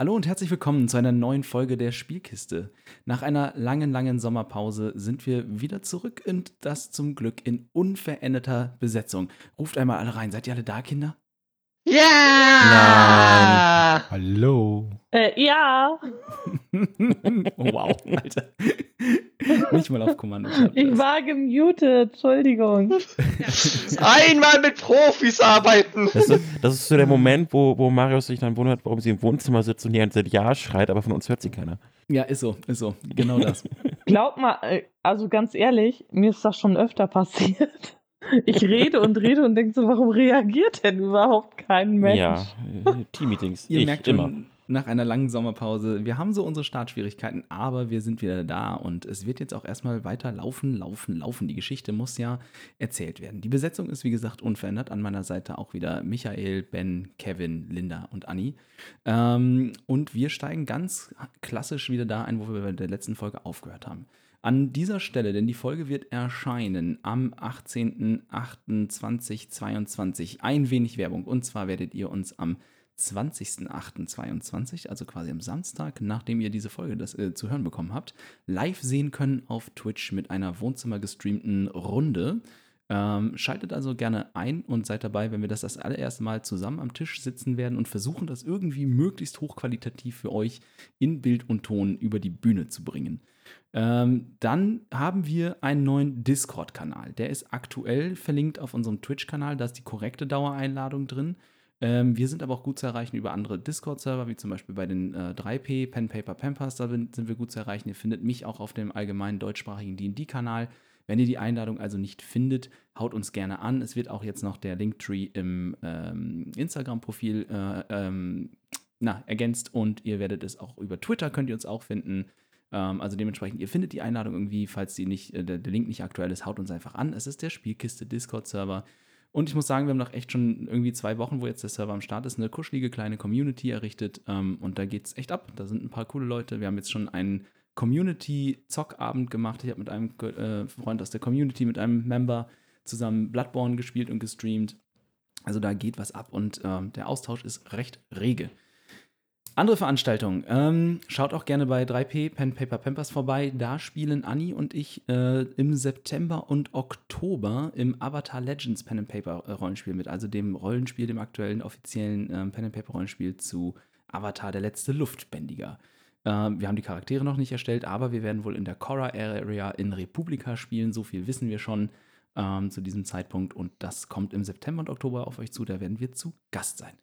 Hallo und herzlich willkommen zu einer neuen Folge der Spielkiste. Nach einer langen, langen Sommerpause sind wir wieder zurück und das zum Glück in unveränderter Besetzung. Ruft einmal alle rein. Seid ihr alle da, Kinder? Ja! Nein. Hallo. Äh, ja. oh, wow, Alter. Nicht mal auf Kommando. Ich war gemutet, Entschuldigung. Einmal mit Profis arbeiten. Das ist, das ist so der Moment, wo, wo Marius sich dann wundert, warum sie im Wohnzimmer sitzt und die ganze Zeit Ja schreit, aber von uns hört sie keiner. Ja, ist so, ist so. Genau das. Glaub mal, äh, also ganz ehrlich, mir ist das schon öfter passiert. Ich rede und rede und denke so, warum reagiert denn überhaupt kein Mensch? Ja, äh, Teammeetings. Ihr ich merkt immer. schon, nach einer langen Sommerpause, wir haben so unsere Startschwierigkeiten, aber wir sind wieder da und es wird jetzt auch erstmal weiter laufen, laufen, laufen. Die Geschichte muss ja erzählt werden. Die Besetzung ist, wie gesagt, unverändert. An meiner Seite auch wieder Michael, Ben, Kevin, Linda und Anni. Ähm, und wir steigen ganz klassisch wieder da ein, wo wir bei der letzten Folge aufgehört haben. An dieser Stelle, denn die Folge wird erscheinen am 18.08.2022. Ein wenig Werbung. Und zwar werdet ihr uns am 20.08.22, also quasi am Samstag, nachdem ihr diese Folge das, äh, zu hören bekommen habt, live sehen können auf Twitch mit einer Wohnzimmer gestreamten Runde. Ähm, schaltet also gerne ein und seid dabei, wenn wir das das allererste Mal zusammen am Tisch sitzen werden und versuchen, das irgendwie möglichst hochqualitativ für euch in Bild und Ton über die Bühne zu bringen. Ähm, dann haben wir einen neuen Discord-Kanal. Der ist aktuell verlinkt auf unserem Twitch-Kanal. Da ist die korrekte Dauereinladung drin. Ähm, wir sind aber auch gut zu erreichen über andere Discord-Server, wie zum Beispiel bei den äh, 3P, Pen Paper Pampers. Da sind wir gut zu erreichen. Ihr findet mich auch auf dem allgemeinen deutschsprachigen D&D-Kanal. Wenn ihr die Einladung also nicht findet, haut uns gerne an. Es wird auch jetzt noch der Linktree im ähm, Instagram-Profil äh, ähm, ergänzt und ihr werdet es auch über Twitter, könnt ihr uns auch finden. Ähm, also dementsprechend, ihr findet die Einladung irgendwie, falls die nicht, äh, der, der Link nicht aktuell ist, haut uns einfach an. Es ist der Spielkiste Discord-Server. Und ich muss sagen, wir haben noch echt schon irgendwie zwei Wochen, wo jetzt der Server am Start ist, eine kuschelige kleine Community errichtet. Ähm, und da geht es echt ab. Da sind ein paar coole Leute. Wir haben jetzt schon einen Community-Zockabend gemacht. Ich habe mit einem äh, Freund aus der Community, mit einem Member zusammen Bloodborne gespielt und gestreamt. Also da geht was ab und ähm, der Austausch ist recht rege. Andere Veranstaltungen. Ähm, schaut auch gerne bei 3P Pen Paper Pampers vorbei. Da spielen Anni und ich äh, im September und Oktober im Avatar Legends Pen and Paper äh, Rollenspiel mit, also dem Rollenspiel, dem aktuellen offiziellen ähm, Pen and Paper Rollenspiel zu Avatar der letzte Luftbändiger. Ähm, wir haben die Charaktere noch nicht erstellt, aber wir werden wohl in der Korra Area in Republika spielen. So viel wissen wir schon ähm, zu diesem Zeitpunkt und das kommt im September und Oktober auf euch zu. Da werden wir zu Gast sein.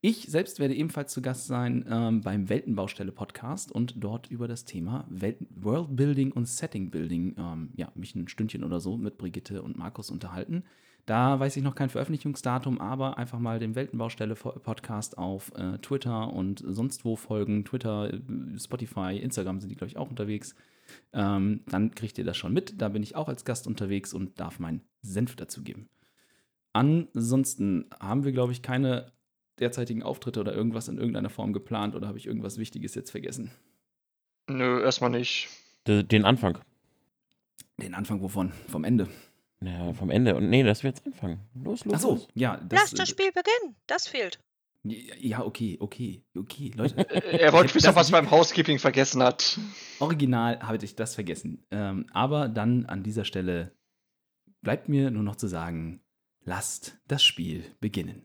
Ich selbst werde ebenfalls zu Gast sein ähm, beim Weltenbaustelle-Podcast und dort über das Thema Welt Worldbuilding und Settingbuilding ähm, ja, mich ein Stündchen oder so mit Brigitte und Markus unterhalten. Da weiß ich noch kein Veröffentlichungsdatum, aber einfach mal dem Weltenbaustelle-Podcast auf äh, Twitter und sonst wo folgen. Twitter, äh, Spotify, Instagram sind die, glaube ich, auch unterwegs. Ähm, dann kriegt ihr das schon mit. Da bin ich auch als Gast unterwegs und darf meinen Senf dazu geben. Ansonsten haben wir, glaube ich, keine derzeitigen Auftritte oder irgendwas in irgendeiner Form geplant oder habe ich irgendwas Wichtiges jetzt vergessen? Nö, erstmal nicht. D- Den Anfang. Den Anfang wovon? Vom Ende. Ja, vom Ende. Und nee, das wird jetzt anfangen. Los, los. Achso, los. ja. Lass das Spiel beginnen. Das fehlt. Ja, okay, okay, okay, Leute. Äh, Er wollte wissen, das- was beim Housekeeping vergessen hat. Original habe ich das vergessen. Ähm, aber dann an dieser Stelle bleibt mir nur noch zu sagen, lasst das Spiel beginnen.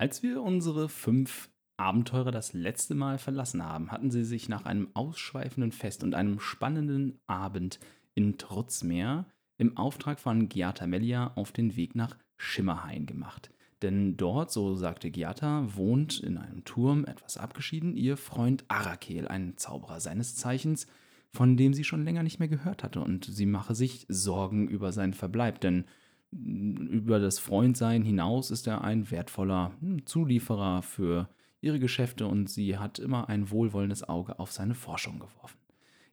Als wir unsere fünf Abenteurer das letzte Mal verlassen haben, hatten sie sich nach einem ausschweifenden Fest und einem spannenden Abend in Trutzmeer im Auftrag von Giata Melia auf den Weg nach Schimmerhain gemacht. Denn dort, so sagte Giata, wohnt in einem Turm, etwas abgeschieden, ihr Freund Arakel, ein Zauberer seines Zeichens, von dem sie schon länger nicht mehr gehört hatte, und sie mache sich Sorgen über seinen Verbleib, denn Über das Freundsein hinaus ist er ein wertvoller hm, Zulieferer für ihre Geschäfte und sie hat immer ein wohlwollendes Auge auf seine Forschung geworfen.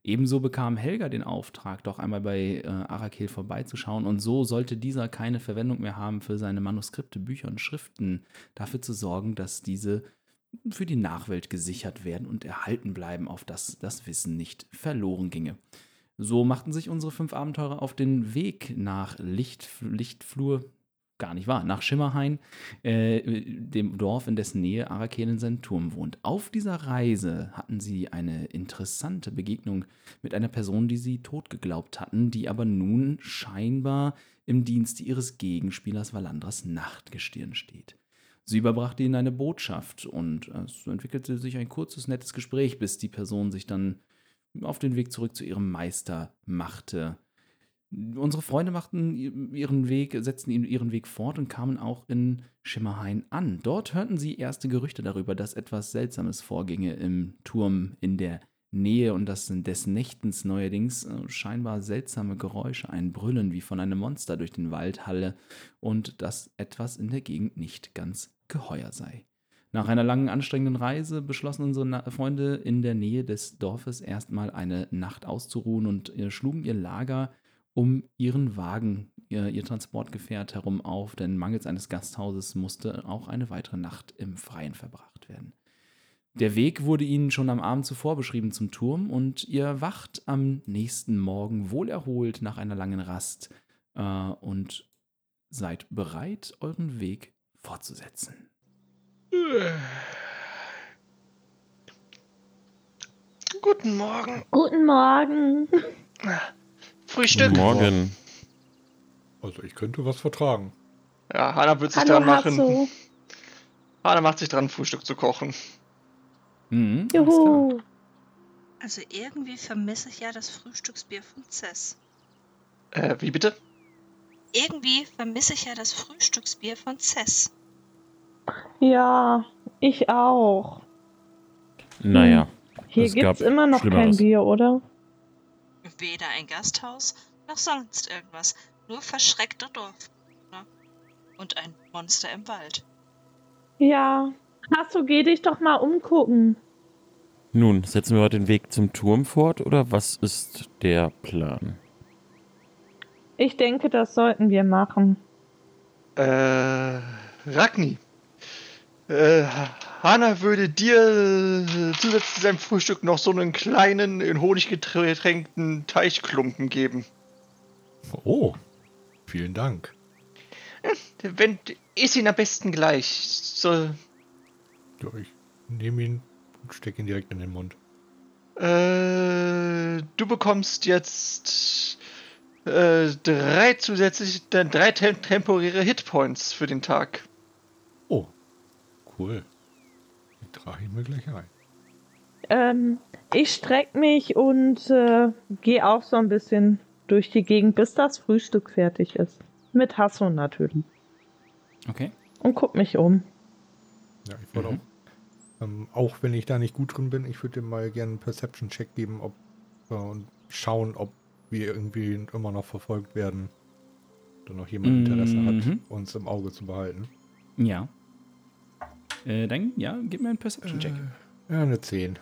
Ebenso bekam Helga den Auftrag, doch einmal bei äh, Arakel vorbeizuschauen und so sollte dieser keine Verwendung mehr haben für seine Manuskripte, Bücher und Schriften, dafür zu sorgen, dass diese für die Nachwelt gesichert werden und erhalten bleiben, auf dass das Wissen nicht verloren ginge. So machten sich unsere fünf Abenteurer auf den Weg nach Licht, Lichtflur, gar nicht wahr, nach Schimmerhain, äh, dem Dorf, in dessen Nähe Arakel in seinem Turm wohnt. Auf dieser Reise hatten sie eine interessante Begegnung mit einer Person, die sie tot geglaubt hatten, die aber nun scheinbar im Dienste ihres Gegenspielers Valandras Nachtgestirn steht. Sie überbrachte ihnen eine Botschaft und es entwickelte sich ein kurzes, nettes Gespräch, bis die Person sich dann auf den Weg zurück zu ihrem Meister machte. Unsere Freunde machten ihren Weg, setzten ihren Weg fort und kamen auch in Schimmerhain an. Dort hörten sie erste Gerüchte darüber, dass etwas Seltsames vorginge im Turm in der Nähe und dass des Nächtens neuerdings äh, scheinbar seltsame Geräusche, ein Brüllen wie von einem Monster durch den Wald halle und dass etwas in der Gegend nicht ganz geheuer sei. Nach einer langen, anstrengenden Reise beschlossen unsere Freunde in der Nähe des Dorfes erstmal eine Nacht auszuruhen und äh, schlugen ihr Lager um ihren Wagen, ihr, ihr, Transportgefährt herum auf, denn mangels eines Gasthauses musste auch eine weitere Nacht im Freien verbracht werden. Der Weg wurde ihnen schon am Abend zuvor beschrieben zum Turm und ihr wacht am nächsten Morgen wohlerholt nach einer langen Rast äh, und seid bereit, euren Weg fortzusetzen. Guten Morgen. Guten Morgen. Frühstück. Guten Morgen. Also ich könnte was vertragen. Ja, Hanna wird sich Hallo, dran machen. Hanna macht sich dran, Frühstück zu kochen. Mhm. Juhu. Also irgendwie vermisse ich ja das Frühstücksbier von Cess. Äh, wie bitte? Irgendwie vermisse ich ja das Frühstücksbier von Cess. Ja, ich auch. Naja, Hier Es gibt's gab immer noch kein. Bier, oder? Weder ein Gasthaus noch sonst irgendwas. Nur verschreckte Dorfbewohner. Und ein Monster im Wald. Ja. Hasso, geh dich doch mal umgucken. nun, setzen wir heute den Weg zum Turm fort oder was ist der Plan? Ich denke, das sollten wir machen. Äh, Ragni. Äh, Hanna würde dir äh, zusätzlich zu seinem Frühstück noch so einen kleinen, in Honig getränkten Teichklumpen geben. Oh, vielen Dank. Wenn, iss ihn am besten gleich. So, Ja, ich nehme ihn und stecke ihn direkt in den Mund. Äh, du bekommst jetzt äh, drei zusätzliche, äh, drei tem temporäre Hitpoints für den Tag. Oh, cool. Die trage ich mir gleich ein. Ähm, ich streck mich und äh, gehe auch so ein bisschen durch die Gegend, bis das Frühstück fertig ist. Mit Hasso natürlich. Okay. Und guck mich um. Ja, ich wollte Mhm. auch, ähm, auch wenn ich da nicht gut drin bin, ich würde dir mal gerne einen Perception-Check geben ob, äh, und schauen, ob wir irgendwie immer noch verfolgt werden. Oder noch jemand Interesse Mhm. hat, uns im Auge zu behalten. Ja. Äh, dann, ja, gib mir einen Perception-Check. Ja, eine 10.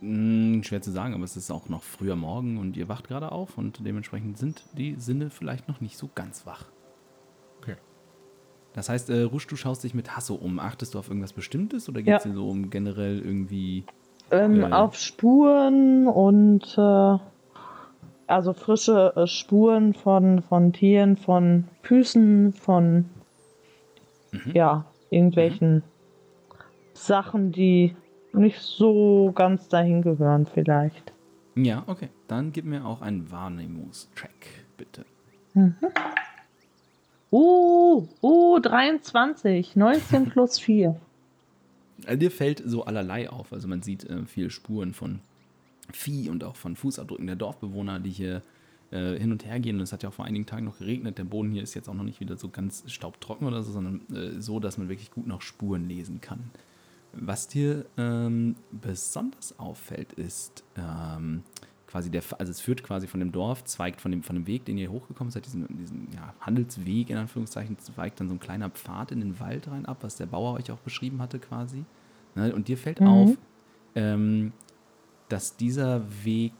Hm, schwer zu sagen, aber es ist auch noch früher Morgen und ihr wacht gerade auf und dementsprechend sind die Sinne vielleicht noch nicht so ganz wach. Okay. Das heißt, äh, Rusch, du schaust dich mit Hasso um. Achtest du auf irgendwas Bestimmtes oder geht es Ja. dir so um generell irgendwie. Ähm, Äh. Auf Spuren und äh, also frische äh, Spuren von, von Tieren, von Füßen, von Mhm. ja, irgendwelchen Sachen, die nicht so ganz dahin gehören, vielleicht. Ja, okay. Dann gib mir auch einen Wahrnehmungscheck, bitte. Uh, uh, 23, 19 plus 4. Äh, dir fällt so allerlei auf. Also man sieht äh, viele Spuren von Vieh und auch von Fußabdrücken der Dorfbewohner, die hier äh, hin und her gehen. Und es hat ja auch vor einigen Tagen noch geregnet. Der Boden hier ist jetzt auch noch nicht wieder so ganz staubtrocken oder so, sondern äh, so, dass man wirklich gut noch Spuren lesen kann. Was dir ähm, besonders auffällt, ist, ähm, quasi der, also es führt quasi von dem Dorf, zweigt von dem, von dem Weg, den ihr hochgekommen seid, diesen, diesen ja, Handelsweg in Anführungszeichen, zweigt dann so ein kleiner Pfad in den Wald rein ab, was der Bauer euch auch beschrieben hatte quasi. Ne? Und dir fällt Mhm. auf, ähm, dass dieser Weg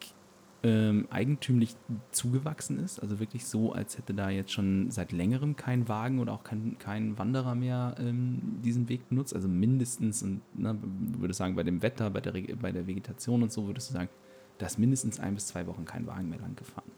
ähm, eigentümlich zugewachsen ist. Also wirklich so, als hätte da jetzt schon seit längerem kein Wagen oder auch kein, kein Wanderer mehr ähm, diesen Weg benutzt. Also mindestens, und, ne, du würdest sagen, bei dem Wetter, bei der, bei der Vegetation und so, würdest du sagen, da ist mindestens ein bis zwei Wochen kein Wagen mehr lang gefahren.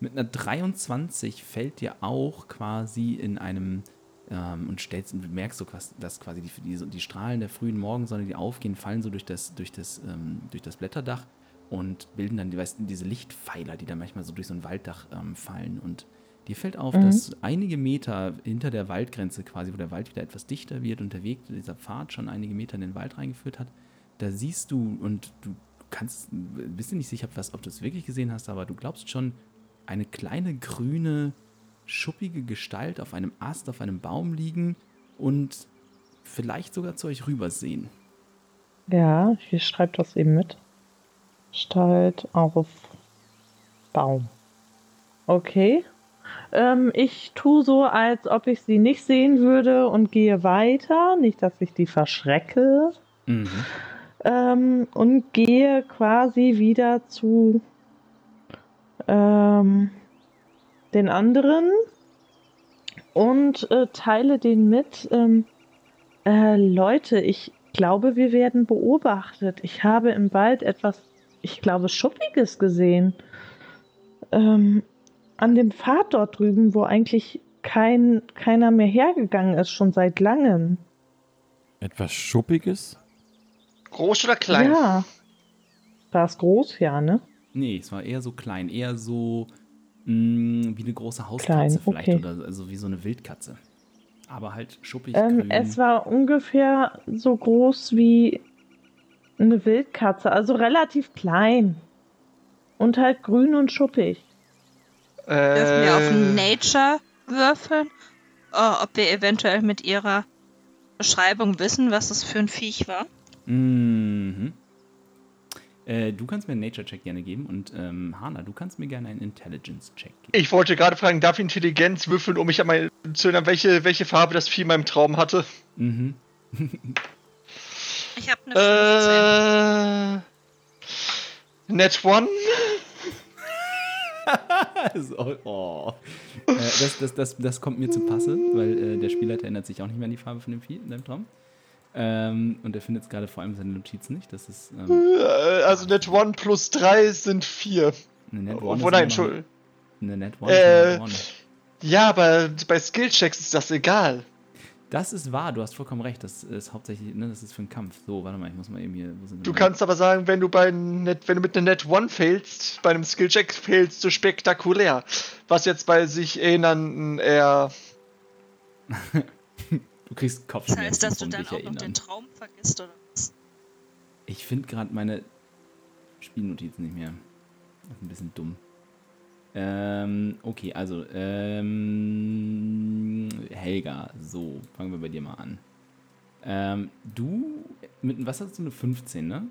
Mit einer 23 fällt dir auch quasi in einem ähm, und stellst und merkst so, quas- dass quasi die, die, die Strahlen der frühen Morgensonne, die aufgehen, fallen so durch das, durch das, ähm, durch das Blätterdach und bilden dann, weißt, diese Lichtpfeiler, die dann manchmal so durch so ein Walddach ähm, fallen. Und dir fällt auf, Mhm. dass einige Meter hinter der Waldgrenze quasi, wo der Wald wieder etwas dichter wird und der Weg, dieser Pfad schon einige Meter in den Wald reingeführt hat, da siehst du und du kannst, bist dir nicht sicher, was, ob du es wirklich gesehen hast, aber du glaubst schon, eine kleine grüne, schuppige Gestalt auf einem Ast, auf einem Baum liegen und vielleicht sogar zu euch rübersehen. Ja, ich schreibe das eben mit. Gestalt auf Baum. Okay. Ähm, ich tue so, als ob ich sie nicht sehen würde und gehe weiter. Nicht, dass ich die verschrecke. Mhm. Ähm, und gehe quasi wieder zu ähm, den anderen und äh, teile den mit. Ähm, äh, Leute, ich glaube, wir werden beobachtet. Ich habe im Wald etwas, ich glaube, Schuppiges gesehen. Ähm, an dem Pfad dort drüben, wo eigentlich kein, keiner mehr hergegangen ist, schon seit langem. Etwas Schuppiges? Groß oder klein? Ja. War es groß, ja, ne? Nee, es war eher so klein, eher so mh, wie eine große Hauskatze Klein, vielleicht okay. oder also wie so eine Wildkatze. Aber halt schuppig, Ähm, grün. es war ungefähr so groß wie eine Wildkatze, also relativ klein. Und halt grün und schuppig. Dürfen wir auf Äh, Nature würfeln? Oh, ob wir eventuell mit ihrer Beschreibung wissen, was das für ein Viech war? Mhm. Äh, du kannst mir einen Nature-Check gerne geben und ähm, Hana, du kannst mir gerne einen Intelligence-Check geben. Ich wollte gerade fragen, darf ich Intelligenz würfeln, um mich an meine, zu erinnern, welche, welche Farbe das Vieh in meinem Traum hatte? Mhm. Ich habe eine 15. Äh. Net One? so, oh. äh, das, das, das, das kommt mir zu Passe, weil äh, der Spielleiter erinnert sich auch nicht mehr an die Farbe von dem Vieh in deinem Traum. Ähm, und er findet jetzt gerade vor allem seine Notizen nicht. Das ist ähm, Äh, Also Net One plus 3 sind 4. eine Net Oh, One. nein, Entschuldigung. Eine Net One. Äh, Net One. Ja, aber bei Skillchecks ist das egal. Das ist wahr, du hast vollkommen recht. Das ist hauptsächlich, ne, das ist für einen Kampf. So, warte mal, ich muss mal eben hier. Wo sind Du kannst aber sagen, wenn du bei Net, wenn du mit einer Net One failst, bei einem Skillcheck failst du spektakulär. Was jetzt bei sich erinnern eher. Du kriegst Das Kopfschmerzen heißt, dass du dann auch noch erinnern. den Traum vergisst, oder was? Ich finde gerade meine Spielnotizen nicht mehr. Das ist ein bisschen dumm. Ähm, okay, also, ähm, Helga, so, fangen wir bei dir mal an. Ähm, du, mit, was hast du, eine 15, ne?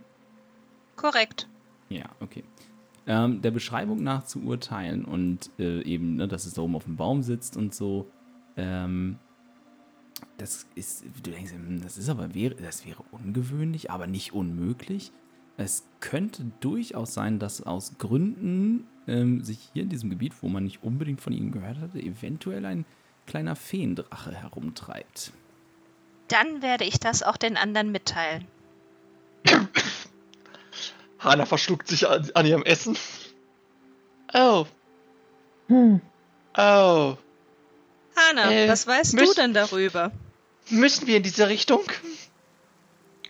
Korrekt. Ja, okay. Ähm, der Beschreibung nach zu urteilen und äh, eben, ne, dass es da oben auf dem Baum sitzt und so, ähm, das ist, du denkst, hm, das ist aber, wäre, das wäre ungewöhnlich, aber nicht unmöglich. Es könnte durchaus sein, dass aus Gründen ähm, sich hier in diesem Gebiet, wo man nicht unbedingt von ihnen gehört hatte, eventuell ein kleiner Feendrache herumtreibt. Dann werde ich das auch den anderen mitteilen. Hana verschluckt sich an, an ihrem Essen. Oh, Hm. oh. Hanna, Äh, was weißt du denn darüber? Müssen wir in diese Richtung?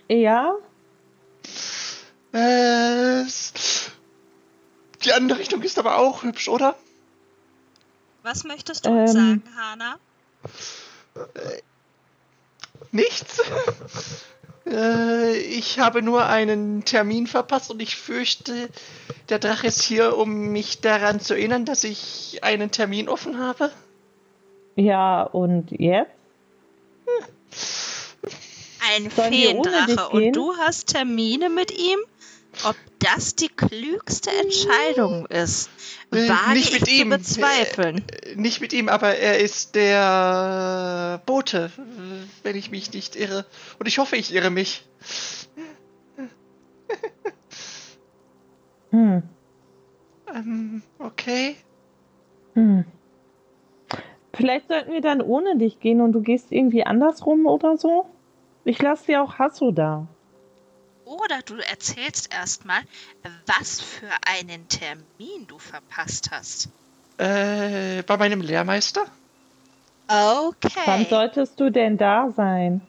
Ja, Äh, die andere Richtung ist aber auch hübsch, oder? Was möchtest du uns Ähm. sagen, Hanna? Nichts. äh, ich habe nur einen Termin verpasst und ich fürchte, der Drache ist hier, um mich daran zu erinnern, dass ich einen Termin offen habe. ja, und jetzt? Ein Sollen Feendrache und du hast Termine mit ihm? Ob das die klügste Entscheidung ist, Äh, wage nicht mit ich ihm. zu bezweifeln. Äh, nicht mit ihm, aber er ist der Bote, äh, wenn ich mich nicht irre. Und ich hoffe, ich irre mich. Hm. Ähm, okay. Hm. Vielleicht sollten wir dann ohne dich gehen und du gehst irgendwie andersrum oder so? Ich lasse dir auch Hasso da. Oder du erzählst erstmal, was für einen Termin du verpasst hast. Äh, bei meinem Lehrmeister? Wann Okay. solltest du denn da sein?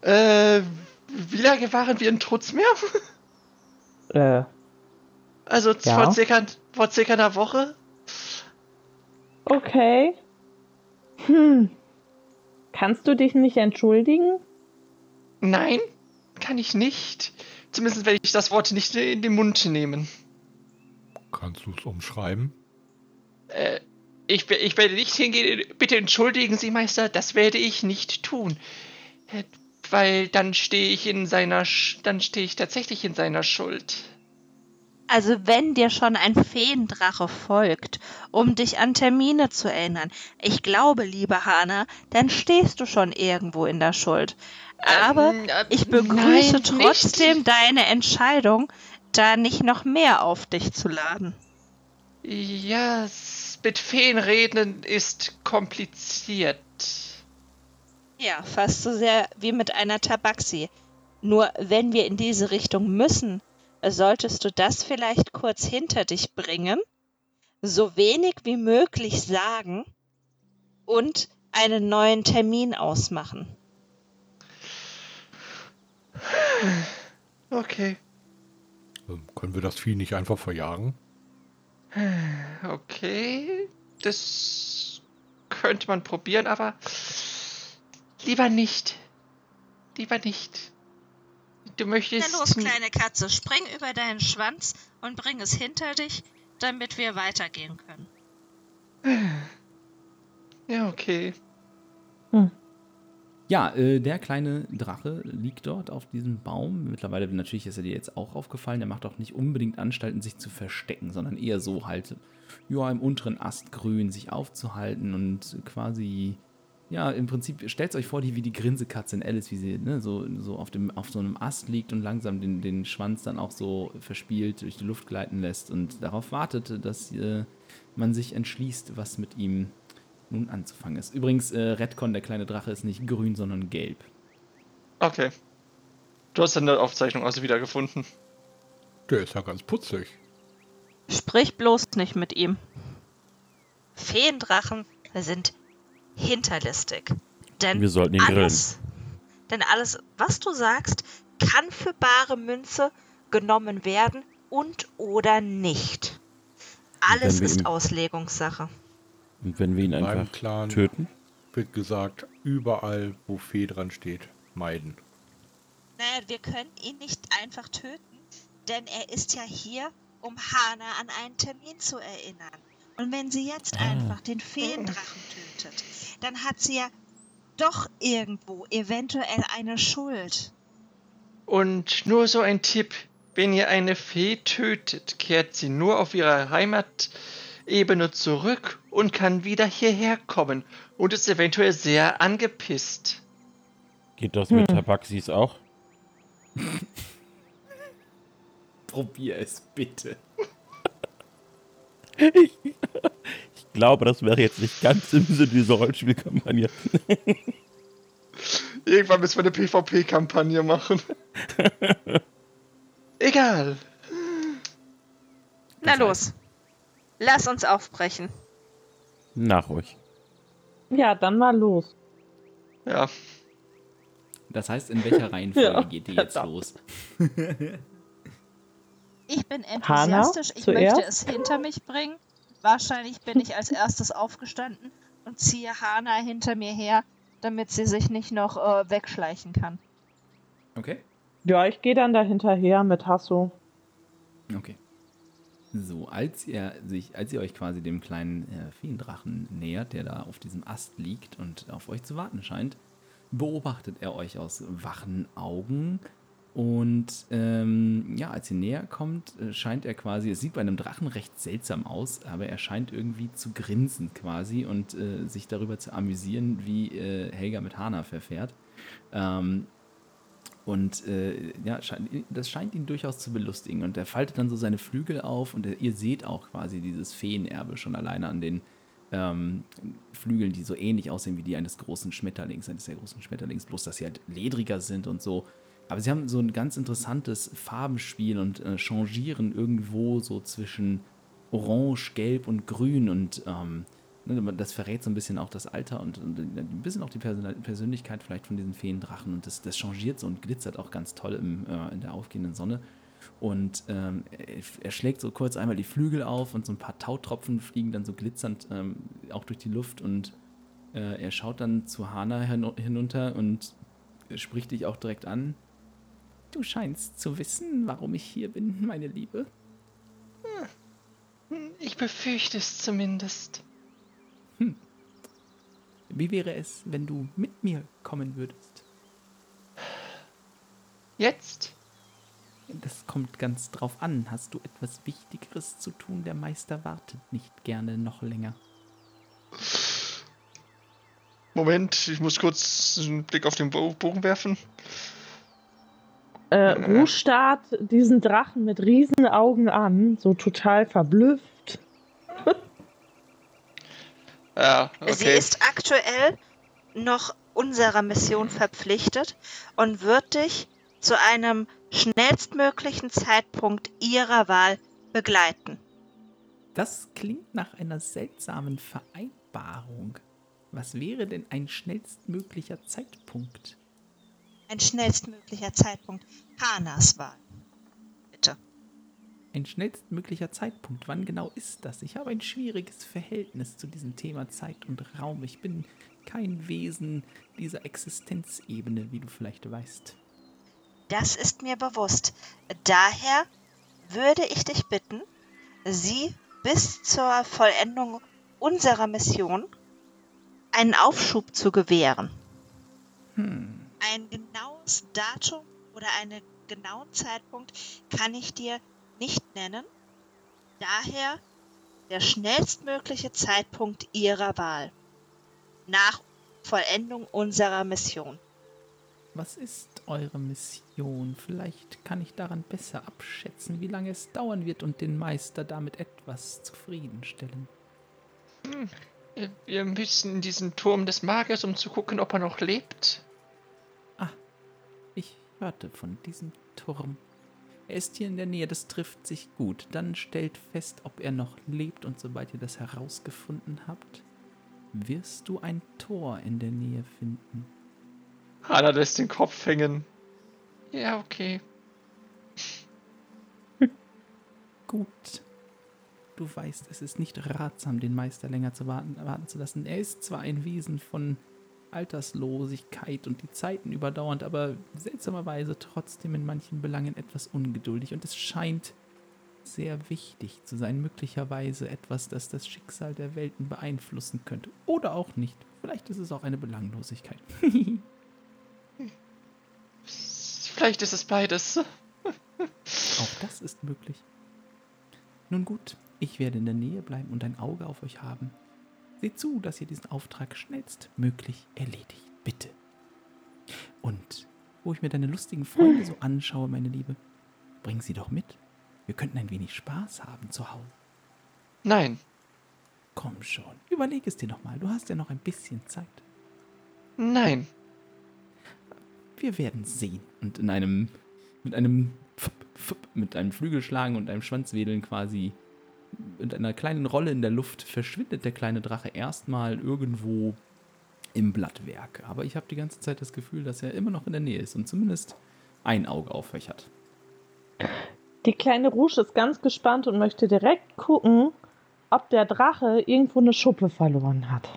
Äh, wie lange waren wir in Trutzmeer? Äh, Also Ja. vor, circa, vor circa einer Woche? okay. Hm. Kannst du dich nicht entschuldigen? Nein, kann ich nicht. Zumindest werde ich das Wort nicht in den Mund nehmen. Kannst du es umschreiben? Äh, ich, ich werde nicht hingehen. Bitte entschuldigen Sie, Meister, das werde ich nicht tun. Äh, Weil dann stehe ich in seiner, Sch dann stehe ich tatsächlich in seiner Schuld. Also wenn dir schon ein Feendrache folgt, um dich an Termine zu erinnern, ich glaube, liebe Hana, dann stehst du schon irgendwo in der Schuld. Aber Ähm, äh, ich begrüße nein, trotzdem nicht. deine Entscheidung, da nicht noch mehr auf dich zu laden. Ja, mit Feen reden ist kompliziert. Ja, fast so sehr wie mit einer Tabaxi. Nur wenn wir in diese Richtung müssen, solltest du das vielleicht kurz hinter dich bringen, so wenig wie möglich sagen und einen neuen Termin ausmachen. Okay, Ähm, können wir das Vieh nicht einfach verjagen? okay. Das könnte man probieren, aber lieber nicht. Lieber nicht. Du möchtest. Na los, kleine Katze, spring über deinen Schwanz und bring es hinter dich, damit wir weitergehen können. Ja, okay. Ja, äh, der kleine Drache liegt dort auf diesem Baum. Mittlerweile, natürlich ist er dir jetzt auch aufgefallen. Der macht auch nicht unbedingt Anstalten, sich zu verstecken, sondern eher so halt, ja, im unteren Astgrün sich aufzuhalten und quasi, ja, im Prinzip, stellt euch vor, die, wie die Grinsekatze in Alice, wie sie ne, so, so, auf dem, auf so einem Ast liegt und langsam den, den Schwanz dann auch so verspielt durch die Luft gleiten lässt und darauf wartet, dass äh, man sich entschließt, was mit ihm nun anzufangen ist. Übrigens, äh, Redcon, der kleine Drache, ist nicht grün, sondern gelb. Okay. Du hast deine Aufzeichnung also wiedergefunden. Der ist ja ganz putzig. Sprich bloß nicht mit ihm. Feendrachen sind hinterlistig. Denn Wir sollten ihn grillen. alles, denn alles, was du sagst, kann für bare Münze genommen werden und oder nicht. Alles ist ihm- Auslegungssache. Und wenn wir ihn einfach Clan töten? wird gesagt, überall, wo Fee dran steht, meiden. Naja, wir können ihn nicht einfach töten, denn er ist ja hier, um Hana an einen Termin zu erinnern. Und wenn sie jetzt Ah. einfach den Feendrachen tötet, dann hat sie ja doch irgendwo eventuell eine Schuld. Und nur so ein Tipp: Wenn ihr eine Fee tötet, kehrt sie nur auf ihre Heimatebene zurück und kann wieder hierher kommen und ist eventuell sehr angepisst. Geht das mit Tabaxis auch? Probier es bitte. Ich glaube, das wäre jetzt nicht ganz im Sinne dieser Rollenspielkampagne. Irgendwann müssen wir eine PvP-Kampagne machen. Egal. Na los, lass uns aufbrechen. Nach euch. Ja, dann mal los. Ja. Das heißt, in welcher Reihenfolge Ja, geht ihr jetzt verdammt. los? Ich bin enthusiastisch, ich zuerst? möchte es hinter mich bringen. Wahrscheinlich bin ich als erstes aufgestanden und ziehe Hana hinter mir her, damit sie sich nicht noch äh, wegschleichen kann. Okay. Ja, ich gehe dann da hinterher mit Hasso. Okay. So, als ihr sich, als ihr euch quasi dem kleinen äh, Feendrachen nähert, der da auf diesem Ast liegt und auf euch zu warten scheint, beobachtet er euch aus wachen Augen Und ähm, ja, als ihr näher kommt, äh, scheint er quasi, es sieht bei einem Drachen recht seltsam aus, aber er scheint irgendwie zu grinsen quasi und äh, sich darüber zu amüsieren, wie äh, Helga mit Hana verfährt. Ähm, und äh, ja, das scheint ihn durchaus zu belustigen. Und er faltet dann so seine Flügel auf und ihr seht auch quasi dieses Feenerbe schon alleine an den ähm, Flügeln, die so ähnlich aussehen wie die eines großen Schmetterlings, eines sehr großen Schmetterlings, bloß dass sie halt ledriger sind und so. Aber sie haben so ein ganz interessantes Farbenspiel und äh, changieren irgendwo so zwischen Orange, Gelb und Grün und ähm, das verrät so ein bisschen auch das Alter und, ein bisschen auch die Persön Persönlichkeit vielleicht von diesen Feendrachen und das, das changiert so und glitzert auch ganz toll im, äh, in der aufgehenden Sonne. Und ähm, er schlägt so kurz einmal die Flügel auf und so ein paar Tautropfen fliegen dann so glitzernd ähm, auch durch die Luft und äh, er schaut dann zu Hana hin hinunter und spricht dich auch direkt an. Du scheinst zu wissen, warum ich hier bin, meine Liebe. Hm, Ich befürchte es zumindest. Wie wäre es, wenn du mit mir kommen würdest? Jetzt? Das kommt ganz drauf an. Hast du etwas Wichtigeres zu tun? Der Meister wartet nicht gerne noch länger. Moment, ich muss kurz einen Blick auf den Bo- Bogen werfen. Äh, Rouge starrt diesen Drachen mit riesen Augen an, so total verblüfft. Ja, Sie okay. ist aktuell noch unserer Mission verpflichtet und wird dich zu einem schnellstmöglichen Zeitpunkt ihrer Wahl begleiten. Das klingt nach einer seltsamen Vereinbarung. Was wäre denn ein schnellstmöglicher Zeitpunkt? Ein schnellstmöglicher Zeitpunkt Hanas Wahl. Ein schnellstmöglicher Zeitpunkt. Wann genau ist das? Ich habe ein schwieriges Verhältnis zu diesem Thema Zeit und Raum. Ich bin kein Wesen dieser Existenzebene, wie du vielleicht weißt. Das ist mir bewusst. Daher würde ich dich bitten, sie bis zur Vollendung unserer Mission einen Aufschub zu gewähren. Hm. Ein genaues Datum oder einen genauen Zeitpunkt kann ich dir nicht nennen. Daher der schnellstmögliche Zeitpunkt Ihrer Wahl. Nach Vollendung unserer Mission. Was ist eure Mission? Vielleicht kann ich daran besser abschätzen, wie lange es dauern wird und den Meister damit etwas zufriedenstellen. Äh, Wir müssen in diesen Turm des Magiers, um zu gucken, ob er noch lebt. Ich hörte von diesem Turm. Er ist hier in der Nähe, das trifft sich gut. Dann stellt fest, ob er noch lebt und sobald ihr das herausgefunden habt, wirst du ein Tor in der Nähe finden. Hannah lässt den Kopf hängen. Ja, okay. Gut. Du weißt, es ist nicht ratsam, den Meister länger zu warten, warten zu lassen. Er ist zwar ein Wesen von Alterslosigkeit und die Zeiten überdauernd, aber seltsamerweise trotzdem in manchen Belangen etwas ungeduldig und es scheint sehr wichtig zu sein, möglicherweise etwas, das das Schicksal der Welten beeinflussen könnte. Oder auch nicht. Vielleicht ist es auch eine Belanglosigkeit. Vielleicht ist es beides. Auch das ist möglich. Nun gut, ich werde in der Nähe bleiben und ein Auge auf euch haben. Seht zu, dass ihr diesen Auftrag schnellstmöglich erledigt. Bitte. Und wo ich mir deine lustigen Freunde so anschaue, meine Liebe, bring sie doch mit. Wir könnten ein wenig Spaß haben zu Hause. Nein, Komm schon, überleg es dir nochmal. Du hast ja noch ein bisschen Zeit. nein. Wir werden sehen. Und in einem, mit einem, mit einem Flügelschlagen und einem Schwanzwedeln quasi, mit einer kleinen Rolle in der Luft verschwindet der kleine Drache erstmal irgendwo im Blattwerk. Aber ich habe die ganze Zeit das Gefühl, dass er immer noch in der Nähe ist und zumindest ein Auge auf euch hat. Die kleine Rouge ist ganz gespannt und möchte direkt gucken, ob der Drache irgendwo eine Schuppe verloren hat.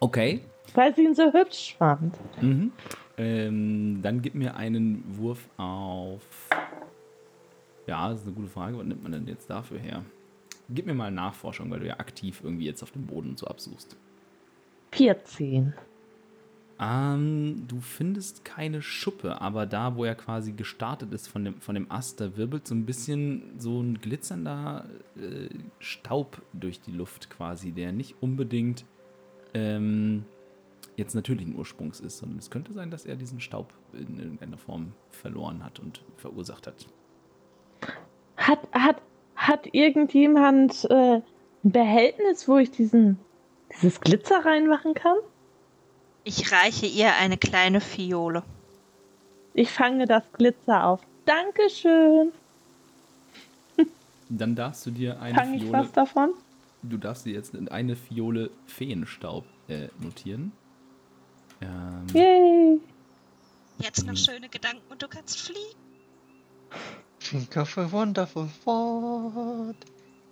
Okay. Weil sie ihn so hübsch fand. Mhm. Ähm, dann gib mir einen Wurf auf. Ja, das ist eine gute Frage. Was nimmt man denn jetzt dafür her? Gib mir mal Nachforschung, weil du ja aktiv irgendwie jetzt auf dem Boden und so absuchst. 14. Ähm, du findest keine Schuppe, aber da, wo er quasi gestartet ist von dem, von dem Ast, da wirbelt so ein bisschen so ein glitzernder äh, Staub durch die Luft quasi, der nicht unbedingt ähm, jetzt natürlichen Ursprungs ist, sondern es könnte sein, dass er diesen Staub in irgendeiner Form verloren hat und verursacht hat. Hat, hat, hat irgendjemand äh, ein Behältnis, wo ich diesen, dieses Glitzer reinmachen kann? Ich reiche ihr eine kleine Fiole. Ich fange das Glitzer auf. Dankeschön. Dann darfst du dir eine Fange ich Fiole. was davon? Du darfst dir jetzt in eine Fiole Feenstaub äh, notieren. Ähm, Yay. Jetzt noch schöne Gedanken und du kannst fliegen. Think of a wonderful thought.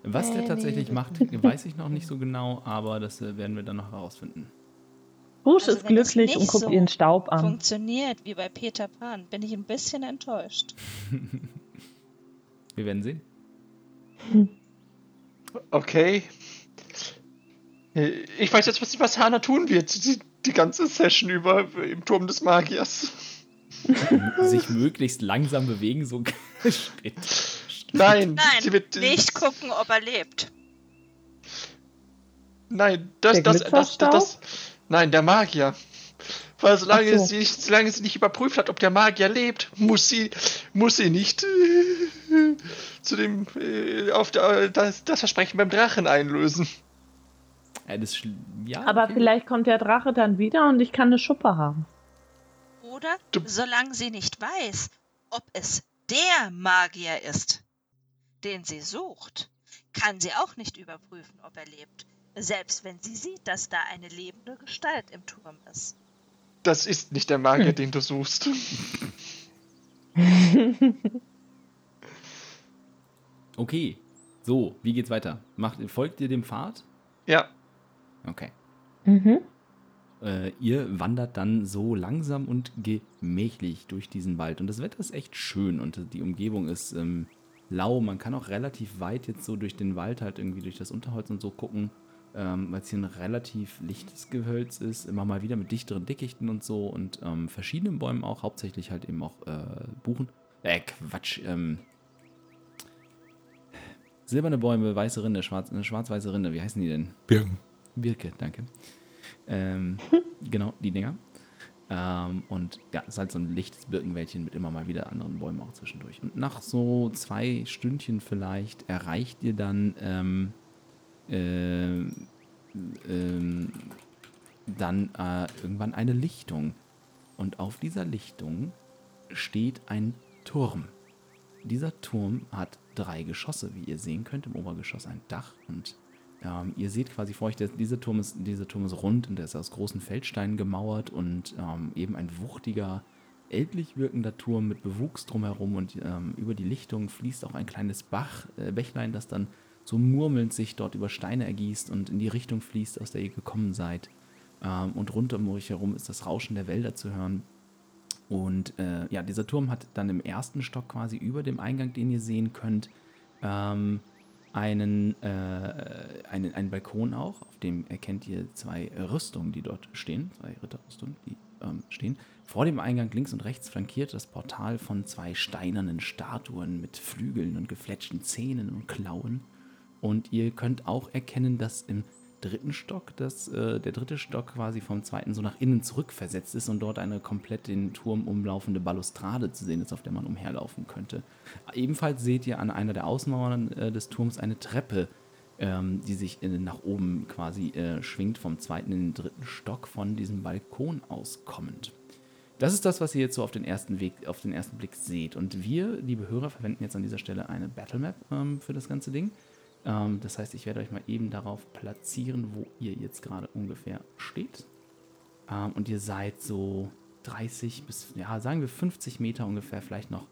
Was der tatsächlich macht, weiß ich noch nicht so genau, aber das äh, werden wir dann noch herausfinden. Rouge Also ist glücklich und guckt so ihren Staub an. Funktioniert wie bei Peter Pan. Bin ich ein bisschen enttäuscht. Wir werden sehen. Okay. Ich weiß jetzt, was, was Hana tun wird, die, die ganze Session über im Turm des Magiers. Sich möglichst langsam bewegen, so Schritt. Nein, Nein, sie wird nicht gucken, ob er lebt. Nein, das, Der das, das, das, Nein, der Magier. Weil solange, so. sie, nicht- solange sie nicht überprüft hat, ob der Magier lebt, muss sie, muss sie nicht äh, zu dem äh, auf der, das, das Versprechen beim Drachen einlösen. Ja, das ja, Aber okay. vielleicht kommt der Drache dann wieder und ich kann eine Schuppe haben. Oder Du- solange sie nicht weiß, ob es der Magier ist, den sie sucht, kann sie auch nicht überprüfen, ob er lebt. Selbst wenn sie sieht, dass da eine lebende Gestalt im Turm ist. Das ist nicht der Magier, den du suchst. Okay. So, wie geht's weiter? Macht, folgt ihr dem Pfad? Ja, Okay. Mhm. Äh, ihr wandert dann so langsam und gemächlich durch diesen Wald. Und das Wetter ist echt schön und die Umgebung ist ähm, lau. Man kann auch relativ weit jetzt so durch den Wald halt irgendwie durch das Unterholz und so gucken, ähm, weil es hier ein relativ lichtes Gehölz ist. Immer mal wieder mit dichteren Dickichten und so und ähm, verschiedenen Bäumen auch. Hauptsächlich halt eben auch äh, Buchen. Äh, Quatsch. Ähm, silberne Bäume, weiße Rinde, schwarz, eine schwarz-weiße Rinde. Wie heißen die denn? Birken. Birke, danke. Ähm, genau, die Dinger. Ähm, und ja, es ist halt so ein lichtes Birkenwäldchen mit immer mal wieder anderen Bäumen auch zwischendurch. Und nach so zwei Stündchen vielleicht erreicht ihr dann ähm, ähm, ähm, dann äh, irgendwann eine Lichtung. Und auf dieser Lichtung steht ein Turm. Dieser Turm hat drei Geschosse, wie ihr sehen könnt. Im Obergeschoss ein Dach und ähm, ihr seht quasi vor euch, der, dieser, Turm ist, dieser Turm ist rund und der ist aus großen Feldsteinen gemauert und ähm, eben ein wuchtiger, ältlich wirkender Turm mit Bewuchs drumherum und ähm, über die Lichtung fließt auch ein kleines Bach, äh, Bächlein, das dann so murmelnd sich dort über Steine ergießt und in die Richtung fließt, aus der ihr gekommen seid. Ähm, und rund um euch herum ist das Rauschen der Wälder zu hören. Und äh, ja, dieser Turm hat dann im ersten Stock quasi über dem Eingang, den ihr sehen könnt, ähm, einen, äh, einen, einen Balkon auch, auf dem erkennt ihr zwei Rüstungen, die dort stehen, zwei Ritterrüstungen, die ähm, stehen. Vor dem Eingang links und rechts flankiert das Portal von zwei steinernen Statuen mit Flügeln und gefletschten Zähnen und Klauen. Und ihr könnt auch erkennen, dass im dritten Stock, dass äh, der dritte Stock quasi vom zweiten so nach innen zurückversetzt ist und dort eine komplett den Turm umlaufende Balustrade zu sehen ist, auf der man umherlaufen könnte. Ebenfalls seht ihr an einer der Außenmauern äh, des Turms eine Treppe, ähm, die sich äh, nach oben quasi äh, schwingt, vom zweiten in den dritten Stock von diesem Balkon aus kommend. Das ist das, was ihr jetzt so auf den ersten Weg, auf den ersten Blick seht. Und wir, liebe Hörer, verwenden jetzt an dieser Stelle eine Battle Map ähm, für das ganze Ding. Ähm, das heißt, ich werde euch mal eben darauf platzieren, wo ihr jetzt gerade ungefähr steht. Ähm, und ihr seid so 30 bis, ja, sagen wir 50 Meter ungefähr vielleicht noch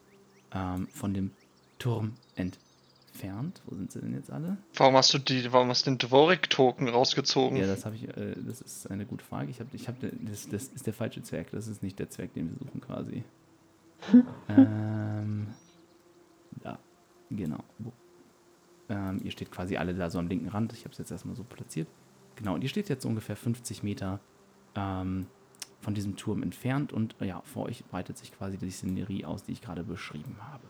ähm, von dem Turm entfernt. Wo sind sie denn jetzt alle? Warum hast du die, warum hast du den Dvorik-Token rausgezogen? Ja, das habe ich, äh, das ist eine gute Frage. Ich habe, ich habe, das, das ist der falsche Zwerg. Das ist nicht der Zwerg, den wir suchen quasi. ähm, da, genau. Wo- Ähm, ihr steht quasi alle da so am linken Rand. Ich habe es jetzt erstmal so platziert. Genau, und ihr steht jetzt ungefähr 50 Meter ähm, von diesem Turm entfernt und ja, vor euch breitet sich quasi die Szenerie aus, die ich gerade beschrieben habe.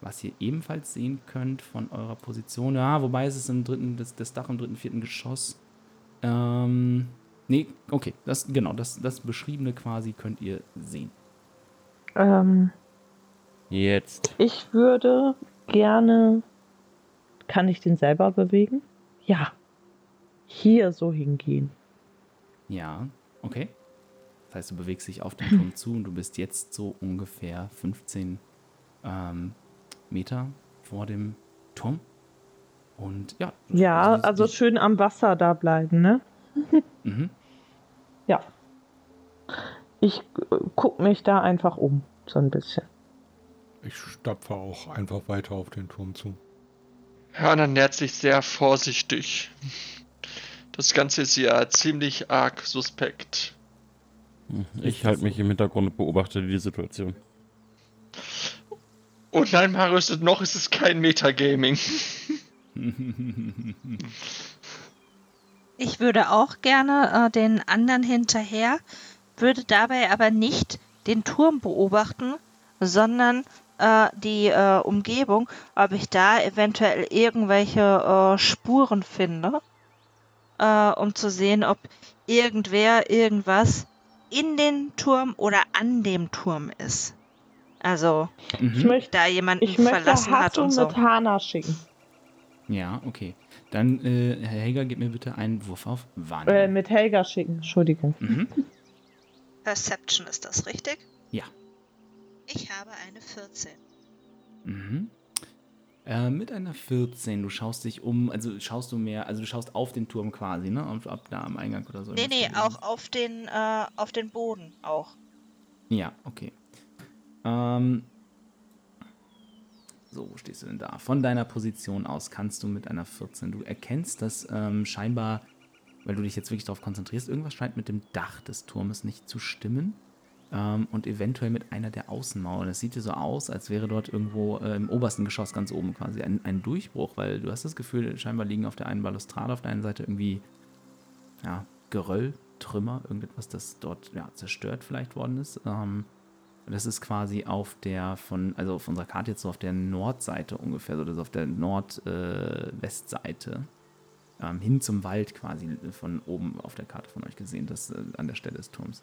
Was ihr ebenfalls sehen könnt von eurer Position, ja, wobei es ist im dritten, das, das Dach im dritten, vierten Geschoss. Ähm, nee, okay, das, genau, das, das Beschriebene quasi könnt ihr sehen. Ähm, Jetzt. ich würde gerne. Kann ich den selber bewegen? Ja. Hier so hingehen. Ja, okay. Das heißt, du bewegst dich auf den Turm zu und du bist jetzt so ungefähr 15 ähm, Meter vor dem Turm. Und ja. Ja, also schön am Wasser da bleiben, ne? Mhm. Ja. Ich äh, guck mich da einfach um, so ein bisschen. Ich stapfe auch einfach weiter auf den Turm zu. Hörner nähert sich sehr vorsichtig. Das Ganze ist ja ziemlich arg suspekt. Ich halte mich im Hintergrund und beobachte die Situation. Und nein, Marius, noch ist es kein Metagaming. Ich würde auch gerne äh, den anderen hinterher, würde dabei aber nicht den Turm beobachten, sondern äh, die äh, Umgebung, ob ich da eventuell irgendwelche äh, Spuren finde, äh, um zu sehen, ob irgendwer irgendwas in den Turm oder an dem Turm ist. Also, Ich Mhm. möchte, da jemanden ich möchte verlassen hat Hasso und so. mit Hana schicken. Ja, okay. Dann, äh, Herr Helger, gib mir bitte einen Wurf auf Äh, Wahrnehmung. mit Helga schicken, Entschuldigung. Mhm. Perception ist das richtig? Ja. Ich habe eine 14. Mhm. Äh, mit einer 14, du schaust dich um, also schaust du mehr, also du schaust auf den Turm quasi, ne? Ab, ab da am Eingang oder so. Nee, nee, auch auf den, äh, auf den Boden auch. Ja, okay. Ähm, so, wo stehst du denn da? Von deiner Position aus kannst du mit einer 14, du erkennst, dass ähm, scheinbar, weil du dich jetzt wirklich darauf konzentrierst, irgendwas scheint mit dem Dach des Turmes nicht zu stimmen. Ähm, und eventuell mit einer der Außenmauern. Das sieht dir so aus, als wäre dort irgendwo äh, im obersten Geschoss ganz oben quasi ein, ein Durchbruch, weil du hast das Gefühl, scheinbar liegen auf der einen Balustrade, auf der einen Seite irgendwie ja, Geröll, Trümmer, irgendetwas, das dort ja, zerstört vielleicht worden ist. Ähm, das ist quasi auf der von, also auf unserer Karte jetzt so auf der Nordseite ungefähr, so das ist auf der Nordwestseite. ähm, hin zum Wald quasi von oben auf der Karte von euch gesehen, das äh, an der Stelle des Turms.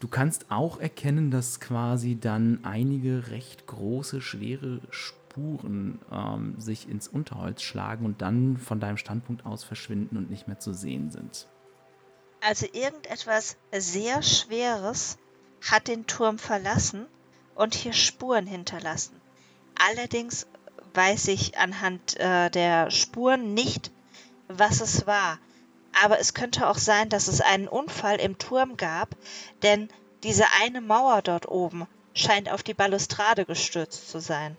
Du kannst auch erkennen, dass quasi dann einige recht große, schwere Spuren ähm, sich ins Unterholz schlagen und dann von deinem Standpunkt aus verschwinden und nicht mehr zu sehen sind. Also irgendetwas sehr Schweres hat den Turm verlassen und hier Spuren hinterlassen. Allerdings weiß ich anhand äh, der Spuren nicht, was es war. Aber es könnte auch sein, dass es einen Unfall im Turm gab, denn diese eine Mauer dort oben scheint auf die Balustrade gestürzt zu sein.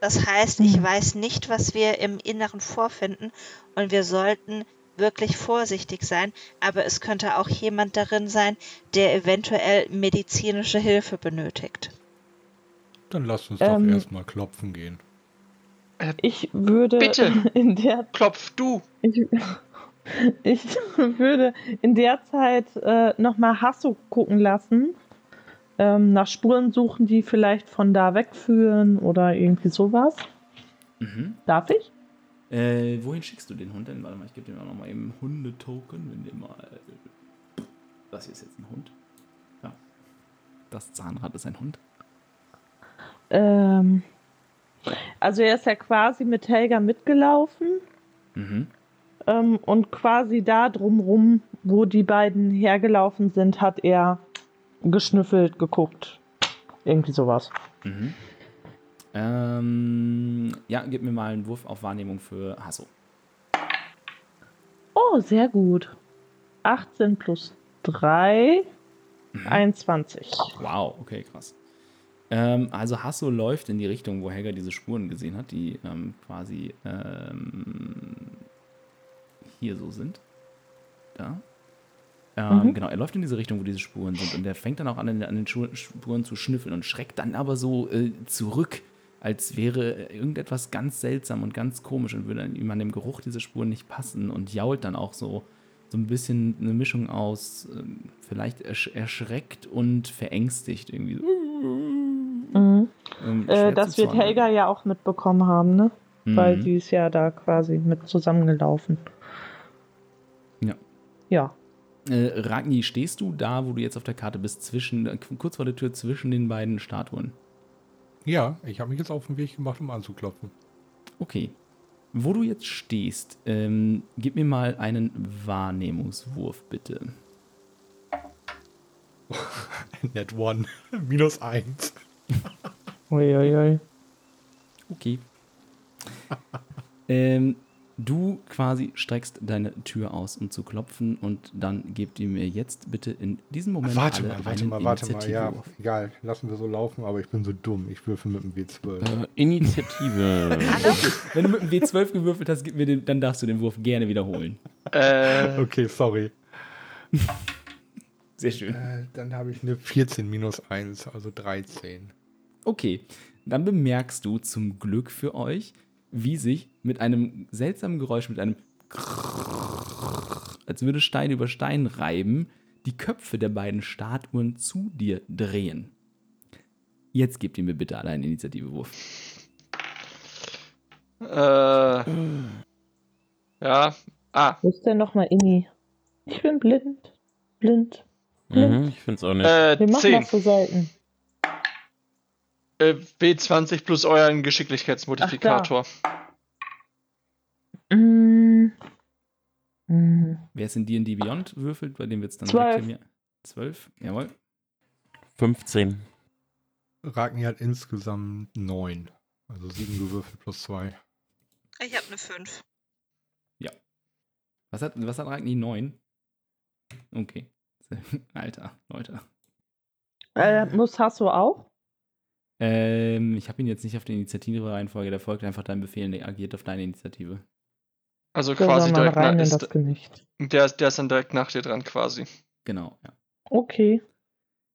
Das heißt, ich Hm. weiß nicht, was wir im Inneren vorfinden und wir sollten wirklich vorsichtig sein, aber es könnte auch jemand darin sein, der eventuell medizinische Hilfe benötigt. Dann lass uns Ähm, doch erstmal klopfen gehen. Ich würde Bitte. in der Klopf du. ich, ich würde in der Zeit äh, nochmal Hasso gucken lassen. Ähm, nach Spuren suchen, die vielleicht von da wegführen oder irgendwie sowas. Mhm. Darf ich? Äh, wohin schickst du den Hund denn? Warte mal, ich gebe dir auch nochmal eben Hundetoken. Wenn dir mal. Das hier ist jetzt ein Hund. Ja. Das Zahnrad ist ein Hund. Ähm, also er ist ja quasi mit Helga mitgelaufen Mhm. Ähm, und quasi da drumrum, wo die beiden hergelaufen sind, hat er geschnüffelt, geguckt. Irgendwie sowas. Mhm. Ähm, ja, gib mir mal einen Wurf auf Wahrnehmung für Hasso. Oh, sehr gut. 18 plus 3, Mhm. 21. Wow, okay, krass. Ähm, also Hasso läuft in die Richtung, wo Helga diese Spuren gesehen hat, die ähm, quasi ähm, hier so sind. Da. Ähm, Mhm. Genau, er läuft in diese Richtung, wo diese Spuren sind. Und er fängt dann auch an, an den Spuren zu schnüffeln und schreckt dann aber so äh, zurück, als wäre irgendetwas ganz seltsam und ganz komisch und würde ihm an dem Geruch dieser Spuren nicht passen und jault dann auch so so ein bisschen eine Mischung aus ähm, vielleicht ersch erschreckt und verängstigt irgendwie. so. Mhm. Ähm, Äh, das wird. Helga ja auch mitbekommen haben, ne? Weil Mhm. die ist ja da quasi mit zusammengelaufen. Ja. Äh, Ragni, stehst du da, wo du jetzt auf der Karte bist, zwischen, äh, kurz vor der Tür zwischen den beiden Statuen? Ja, ich habe mich jetzt auf den Weg gemacht, um anzuklopfen. Okay. Wo du jetzt stehst, ähm, gib mir mal einen Wahrnehmungswurf, bitte. Net one. Minus eins. Uiuiui. Okay. ähm, du quasi streckst deine Tür aus, um zu klopfen und dann gebt ihr mir jetzt bitte in diesem Moment warte alle mal, warte einen mal, warte mal. Ja, egal. Lassen wir so laufen, aber ich bin so dumm. Ich würfel mit dem W12. Äh, Initiative. Wenn du mit dem W12 gewürfelt hast, gib mir den, dann darfst du den Wurf gerne wiederholen. Äh, Okay, sorry. Sehr schön. Äh, dann habe ich eine 14 minus 1, also 13. Okay, dann bemerkst du zum Glück für euch, wie sich mit einem seltsamen Geräusch, mit einem als würde Stein über Stein reiben, die Köpfe der beiden Statuen zu dir drehen. Jetzt gebt ihr mir bitte alle einen Initiativewurf. äh, ja. Ah, Wo ist denn nochmal Inni? Ich bin blind. Blind. Blind. mhm, ich finde es auch nicht. äh, Wir machen 10. das so selten. Äh, W20 plus euren Geschicklichkeitsmodifikator. Mm. Mm. Wer es in D&D Beyond würfelt, bei dem wird es dann Zwölf. direkt hier mir. Zwölf, jawohl. 15. Ragni hat insgesamt 9. Also 7 gewürfelt plus 2. Ich habe eine 5. Was hat, was hat Ragni? Neun? Okay. Alter, Leute. Äh, muss Hasso auch? Ähm, ich habe ihn jetzt nicht auf die Initiative-Reihenfolge, der folgt einfach deinem Befehl und der agiert auf deine Initiative. Also quasi direkt rein nach, ist, der, ist- der ist dann direkt nach dir dran quasi. Genau, ja. Okay.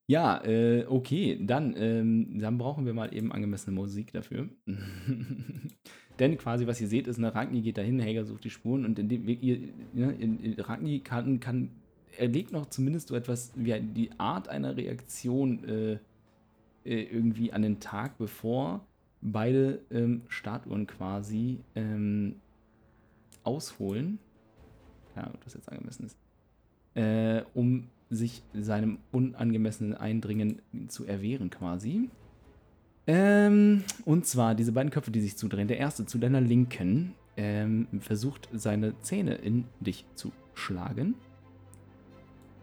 Ja, äh, okay, dann, ähm, dann brauchen wir mal eben angemessene Musik dafür. Denn quasi, was ihr seht, ist, eine Ragni geht dahin, Helga sucht die Spuren und in dem Weg, ihr, ne, in, in, Ragni kann, kann, er legt noch zumindest so etwas wie die Art einer Reaktion äh, äh, irgendwie an den Tag, bevor beide ähm, Statuen quasi ähm, ausholen. Ja, ob das jetzt angemessen ist. Äh, um sich seinem unangemessenen Eindringen zu erwehren quasi. Ähm, und zwar diese beiden Köpfe, die sich zudrehen. Der erste zu deiner Linken ähm, versucht seine Zähne in dich zu schlagen.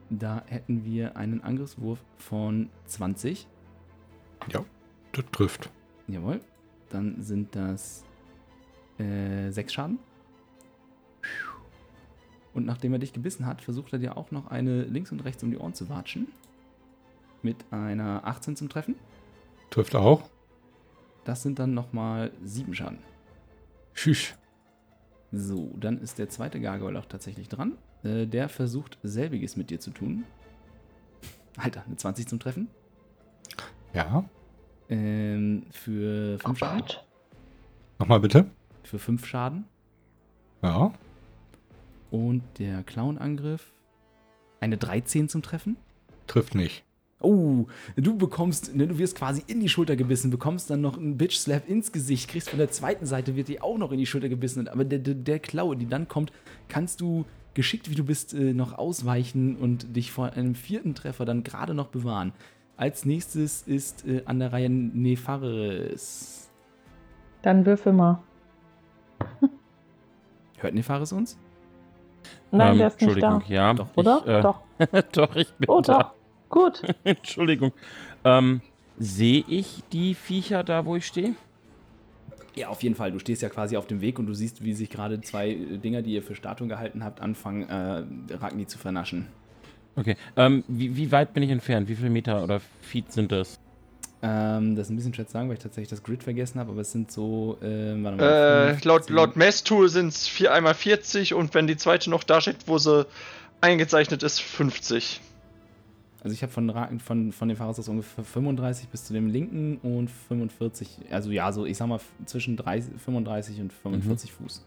Da hätten wir einen Angriffswurf von 20. Ja, das trifft. Jawohl. Dann sind das äh, sechs Schaden. Und nachdem er dich gebissen hat, versucht er dir auch noch eine links und rechts um die Ohren zu watschen. Mit einer 18 zum Treffen. Trifft auch. Das sind dann nochmal sieben Schaden. Tschüss. So, dann ist der zweite Gargoyle auch tatsächlich dran. Äh, der versucht selbiges mit dir zu tun. Alter, eine 20 zum Treffen. Ja. Ähm, für Oh 5 Schaden. Gott. Nochmal bitte. Für 5 Schaden. Ja. Und der Clown-Angriff. Eine 13 zum Treffen. Trifft nicht. Oh, du bekommst, ne, du wirst quasi in die Schulter gebissen, bekommst dann noch einen Bitch-Slap ins Gesicht, kriegst von der zweiten Seite, wird dir auch noch in die Schulter gebissen. Aber der, der, der Klaue, die dann kommt, kannst du geschickt, wie du bist, äh, noch ausweichen und dich vor einem vierten Treffer dann gerade noch bewahren. Als nächstes ist äh, an der Reihe Nefaris. Dann würfel mal. Hört Nefaris uns? Nein, Ähm, der ist nicht Entschuldigung, da. ja. Doch, Oder? Ich, äh, Doch. doch, ich bin Oh, da. doch. Gut. Entschuldigung. Ähm, sehe ich die Viecher da, wo ich stehe? Ja, auf jeden Fall. Du stehst ja quasi auf dem Weg und du siehst, wie sich gerade zwei äh, Dinger, die ihr für Statuen gehalten habt, anfangen, äh, Ragni zu vernaschen. Okay. Ähm, wie, wie weit bin ich entfernt? Wie viele Meter oder Feet sind das? Ähm, das ist ein bisschen schwer zu sagen, weil ich tatsächlich das Grid vergessen habe, aber es sind so, äh, warte Äh, laut, laut Messtool sind es 4 einmal 40 und wenn die zweite noch da steht, wo sie eingezeichnet ist, 50. Also ich habe von, von, von dem Fahrrad aus ungefähr 35 bis zu dem linken und 45, also ja, so ich sag mal zwischen 30, 35 und 45 Fuß.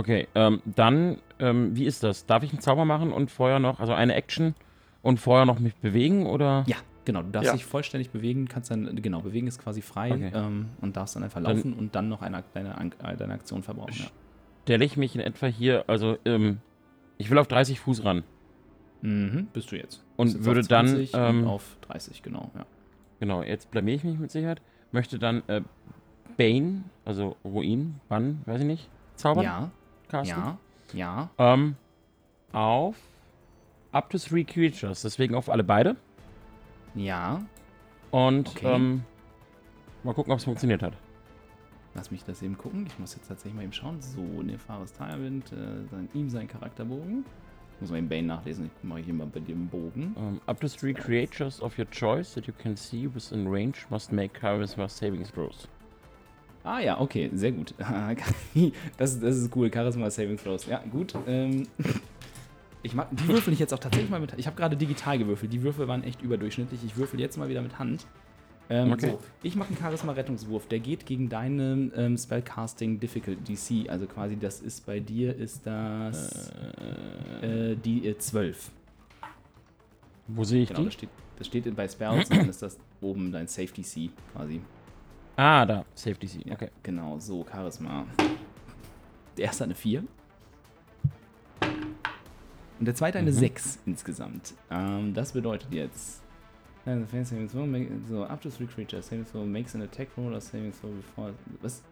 Okay, ähm, dann, ähm, wie ist das? Darf ich einen Zauber machen und vorher noch, also eine Action und vorher noch mich bewegen oder? Ja, genau. Du darfst Ja. dich vollständig bewegen, kannst dann, genau, bewegen ist quasi frei Okay. ähm, und darfst dann einfach Dann- laufen und dann noch eine, deine, An- äh, deine Aktion verbrauchen. Ja. Stelle ich mich in etwa hier, also, ähm, ich will auf 30 Fuß ran. Mhm, bist du jetzt. Und jetzt würde auf dann, 20 und ähm, auf 30, genau, ja. Genau, jetzt blamier ich mich mit Sicherheit. Möchte dann äh, Bane, also Ruin, Bann, weiß ich nicht, zaubern, Ja, casten. ja, ja. Ähm, auf up to three creatures, deswegen auf alle beide. Ja, Und Okay. ähm, mal gucken, ob es funktioniert hat. lass mich das eben gucken. Ich muss jetzt tatsächlich mal eben schauen. So, Nefaris Tirewind, äh, sein, ihm sein Charakterbogen. Muss man eben Bane nachlesen. Ich mache hier mal bei dem Bogen. Ähm, up to three creatures of your choice that you can see within range must make Charisma saving throws. Ah ja, okay, sehr gut. das, das ist cool. Charisma Saving Throws. Ja, gut. Ähm, ich mag, die würfel ich jetzt auch tatsächlich mal mit. Ich habe gerade digital gewürfelt. Die Würfel waren echt überdurchschnittlich. Ich würfel jetzt mal wieder mit Hand. Ähm, Okay. so, ich mache einen Charisma-Rettungswurf. Der geht gegen deine ähm, Spellcasting Difficulty DC. Also quasi, das ist bei dir, ist das äh, die äh, 12. Wo sehe ich Genau, die? das steht, das steht bei Spells und dann ist das oben dein Safety C quasi. Ah, da, Safety C. Ja, Okay. Genau, so, Charisma. Der erste eine 4. Und der zweite eine Mhm. 6 insgesamt. Ähm, das bedeutet jetzt. äh, So, up to three creatures. Saving throw makes an attack roll or saving throw before. Was?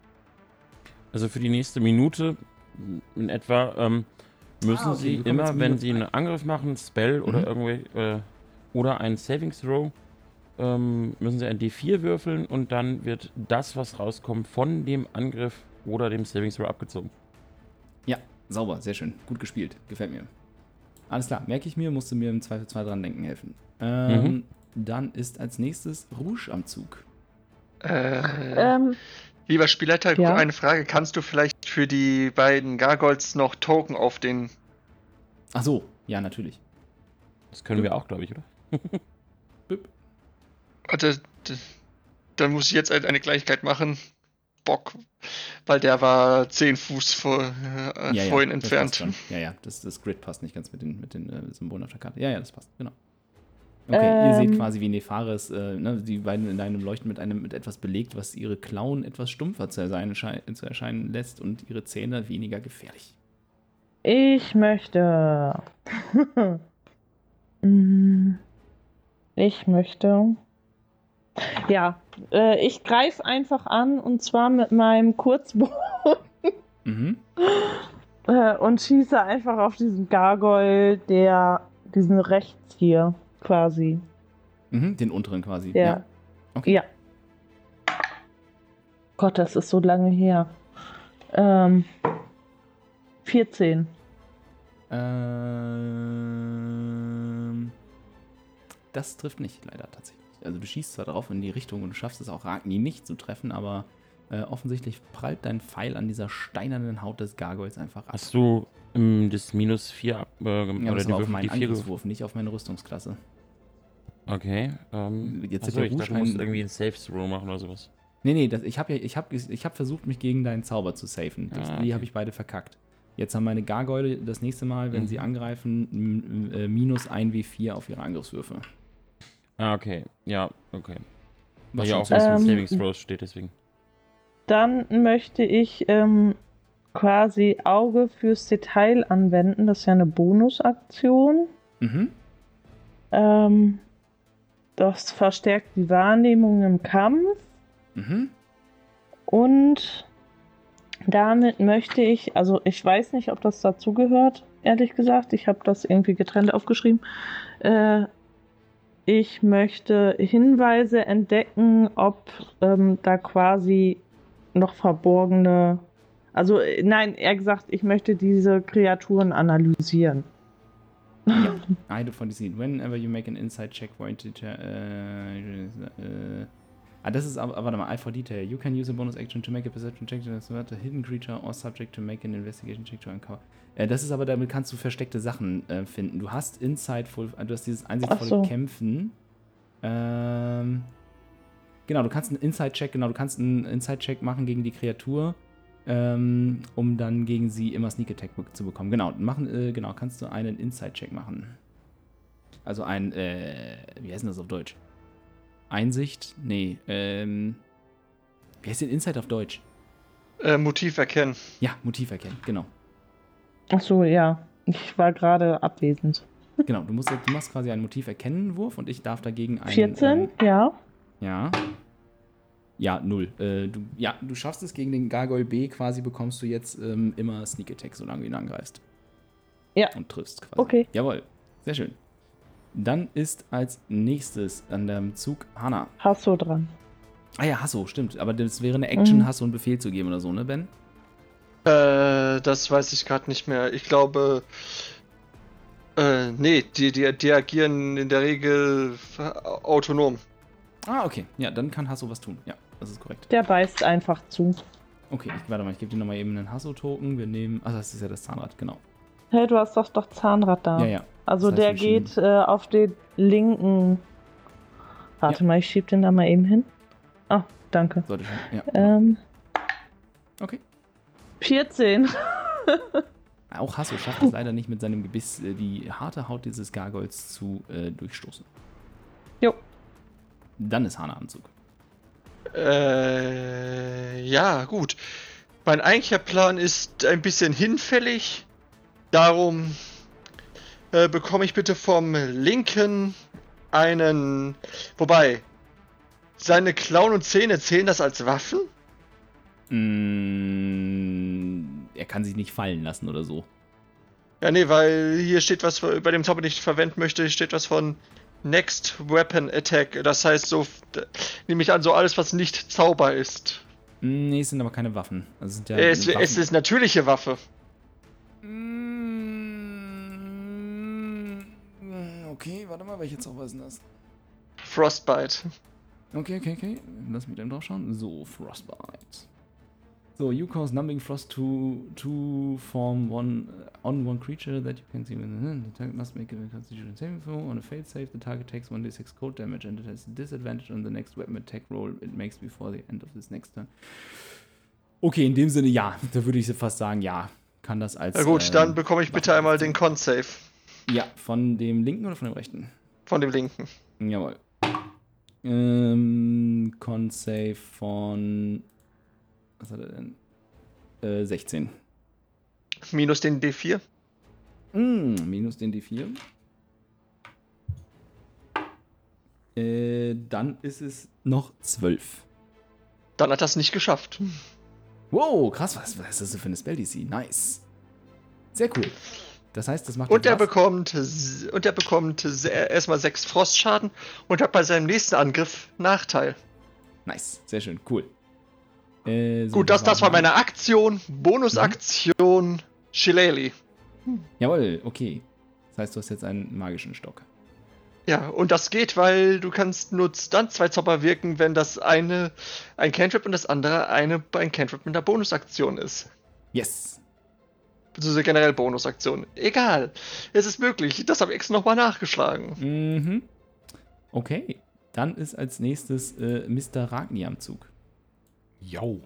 Also für die nächste Minute in etwa ähm, müssen Ah, okay, Sie immer, wenn Sie einen Angriff machen, Spell oder Mhm. irgendwie äh, oder einen Saving Throw, ähm, müssen Sie ein D4 würfeln und dann wird das, was rauskommt, von dem Angriff oder dem Saving Throw abgezogen. Ja, sauber, sehr schön. Gut gespielt. Gefällt mir. Alles klar, merke ich mir, musste mir im Zweifelsfall dran denken helfen. Ähm, Mhm. Dann ist als nächstes Rouge am Zug. Äh, Ähm, lieber Spielleiter, Ja? eine Frage. Kannst du vielleicht für die beiden Gargoyles noch Token auf den. Ach so, ja, natürlich. Das können wir auch, glaube ich, oder? D- dann muss ich jetzt halt eine Gleichheit machen. Bock. Weil der war 10 Fuß vor, äh, ja, vorhin ja, entfernt. Ja, ja, das, das Grid passt nicht ganz mit den, mit den äh, Symbolen auf der Karte. Ja, ja, das passt, genau. Okay, ihr seht Ähm. quasi, wie Nefaris, äh, ne, die beiden in einem Leuchten mit einem mit etwas belegt, was ihre Klauen etwas stumpfer zu erscheinen, schei- zu erscheinen lässt und ihre Zähne weniger gefährlich. ich möchte. Mm, ich möchte. Ja, äh, ich greife einfach an und zwar mit meinem Kurzbogen Mhm. äh, und schieße einfach auf diesen Gargoyle, der diesen rechts hier quasi. Mhm, den unteren quasi. Der, Ja. Okay. ja. Gott, das ist so lange her. Ähm, 14. Ähm, das trifft nicht, leider tatsächlich. Also du schießt zwar drauf in die Richtung und du schaffst es auch Ragni nicht zu treffen, aber äh, offensichtlich prallt dein Pfeil an dieser steinernen Haut des Gargoyles einfach ab. Hast du ähm, das minus 4 ab, äh, ja, oder das die war auf meinen die 4 Angriffswurf, nicht auf meine Rüstungsklasse. Okay. Ähm, Jetzt achso, ich dachte, du musst irgendwie einen Safe Throw machen oder sowas. Nee, nee, das, ich habe ja, ich hab, ich hab versucht, mich gegen deinen Zauber zu safen. Das, Ah, Die okay. habe ich beide verkackt. Jetzt haben meine Gargoyle das nächste Mal, wenn Mhm. sie angreifen, äh, minus 1w4 auf ihre Angriffswürfe. Ah, okay. Ja, okay. Weil Was ja auch mit Ähm, Saving Throws steht, deswegen. Dann möchte ich ähm, quasi Auge fürs Detail anwenden. Das ist ja eine Bonusaktion. Mhm. Ähm, das verstärkt die Wahrnehmung im Kampf. Mhm. Und damit möchte ich, also ich weiß nicht, ob das dazugehört, ehrlich gesagt. Ich habe das irgendwie getrennt aufgeschrieben. Äh, ich möchte Hinweise entdecken, ob ähm, da quasi noch verborgene. Also nein, eher gesagt, ich möchte diese Kreaturen analysieren. I do for deceit. Whenever you make an inside check for integer. Äh, äh, ah, das ist aber, warte mal, I for detail. You can use a bonus action to make a perception check to a hidden creature or subject to make an investigation check to uncover. Äh, das ist aber, damit kannst du versteckte Sachen äh, finden. Du hast Insightful, äh, du hast dieses einsichtsvolle so. Kämpfen. Ähm, genau, du kannst einen Inside-Check, genau, du kannst einen Inside-Check machen gegen die Kreatur. ähm, um dann gegen sie immer Sneak Attack zu bekommen. Genau, machen, äh, genau, kannst du einen Inside-Check machen. Also ein, äh, wie heißt denn das auf Deutsch? Einsicht? Nee, ähm, wie heißt denn Insight auf Deutsch? Äh, Motiv erkennen. Ja, Motiv erkennen, genau. Ach so, ja. Ich war gerade abwesend. Genau, du, musst, du machst quasi einen Motiv erkennen Wurf und ich darf dagegen einen. 14, Ähm, ja. ja. Ja, null. Äh, du, ja, du schaffst es gegen den Gargoyle B quasi, bekommst du jetzt ähm, immer Sneak Attack, solange du ihn angreifst. Ja. Und triffst quasi. Okay. Jawohl, sehr schön. Dann ist als nächstes an dem Zug Hanna. Hasso dran. Ah ja, Hasso, stimmt. Aber das wäre eine Action, Mhm. Hasso einen Befehl zu geben oder so, ne, Ben? Äh, das weiß ich gerade nicht mehr. Ich glaube. Äh, nee, die, die, die agieren in der Regel autonom. Ah, okay. Ja, dann kann Hasso was tun. Ja, das ist korrekt. Der beißt einfach zu. Okay, ich, warte mal, ich gebe dir nochmal eben einen Hasso-Token. Wir nehmen. Ach, das ist ja das Zahnrad, genau. Hey, du hast doch doch Zahnrad da. Ja, ja. Also Das heißt, der geht äh, auf den linken. Warte mal, ich schieb den da mal eben hin. Ah, danke. Sollte schon. Ja. Ähm, Okay. 14. Auch Hasso schafft es leider nicht mit seinem Gebiss, äh, die harte Haut dieses Gargoyles zu äh, durchstoßen. Jo. Dann ist Hana am Zug. Äh, ja, gut. Mein eigentlicher Plan ist ein bisschen hinfällig. Darum äh, bekomme ich bitte vom Linken einen. Wobei, seine Klauen und Zähne zählen das als Waffen? Mm, er kann sich nicht fallen lassen oder so. Ja, nee, weil hier steht was, bei dem Zauber, den ich verwenden möchte, steht was von Next Weapon Attack. Das heißt, so nehme ich an, so alles, was nicht Zauber ist. Mm, Nee, es sind aber keine Waffen. Also ja es, Waffen. es ist natürliche Waffe. Mm, Okay, warte mal, welche Zauber ist denn das? Frostbite. Okay, okay, okay. Lass mich dann drauf schauen. So, Frostbite. So, you cause numbing frost to, to form one on one creature that you can see within. The target must make a constitution saving throw. On a failed save, the target takes 1d6 cold damage and it has a disadvantage on the next weapon attack roll it makes before the end of this next turn. Okay, in dem Sinne ja. Da würde ich fast sagen, ja. Kann das als. Na gut, ähm, dann bekomme ich bitte einmal den. Con-Save Ja, von dem linken oder von dem rechten? von dem linken. Jawohl. Ähm, Con-Save von. Was hat er denn? Äh, 16. Minus den D4. Mm, minus den D4. Äh, dann ist es noch 12. Dann hat er es nicht geschafft. Wow, krass, was, was ist das für eine Spell-DC? Nice. Sehr cool. Das heißt, das macht Und er bekommt und er bekommt erstmal 6 Frostschaden und hat bei seinem nächsten Angriff Nachteil. Nice, sehr schön, cool. Äh, so, Gut, das, das war mein- meine Aktion. Bonusaktion Shillelagh. Jawohl, okay. Das heißt, du hast jetzt einen magischen Stock. Ja, und das geht, weil du kannst nur dann zwei Zauber wirken, wenn das eine ein Cantrip und das andere eine, ein Cantrip mit einer Bonusaktion ist. Yes. Beziehungsweise generell Bonusaktion. Egal. Es ist möglich. Das habe ich extra nochmal nachgeschlagen. Mhm. Okay. Dann ist als nächstes äh, Mr. Ragni am Zug. Jo.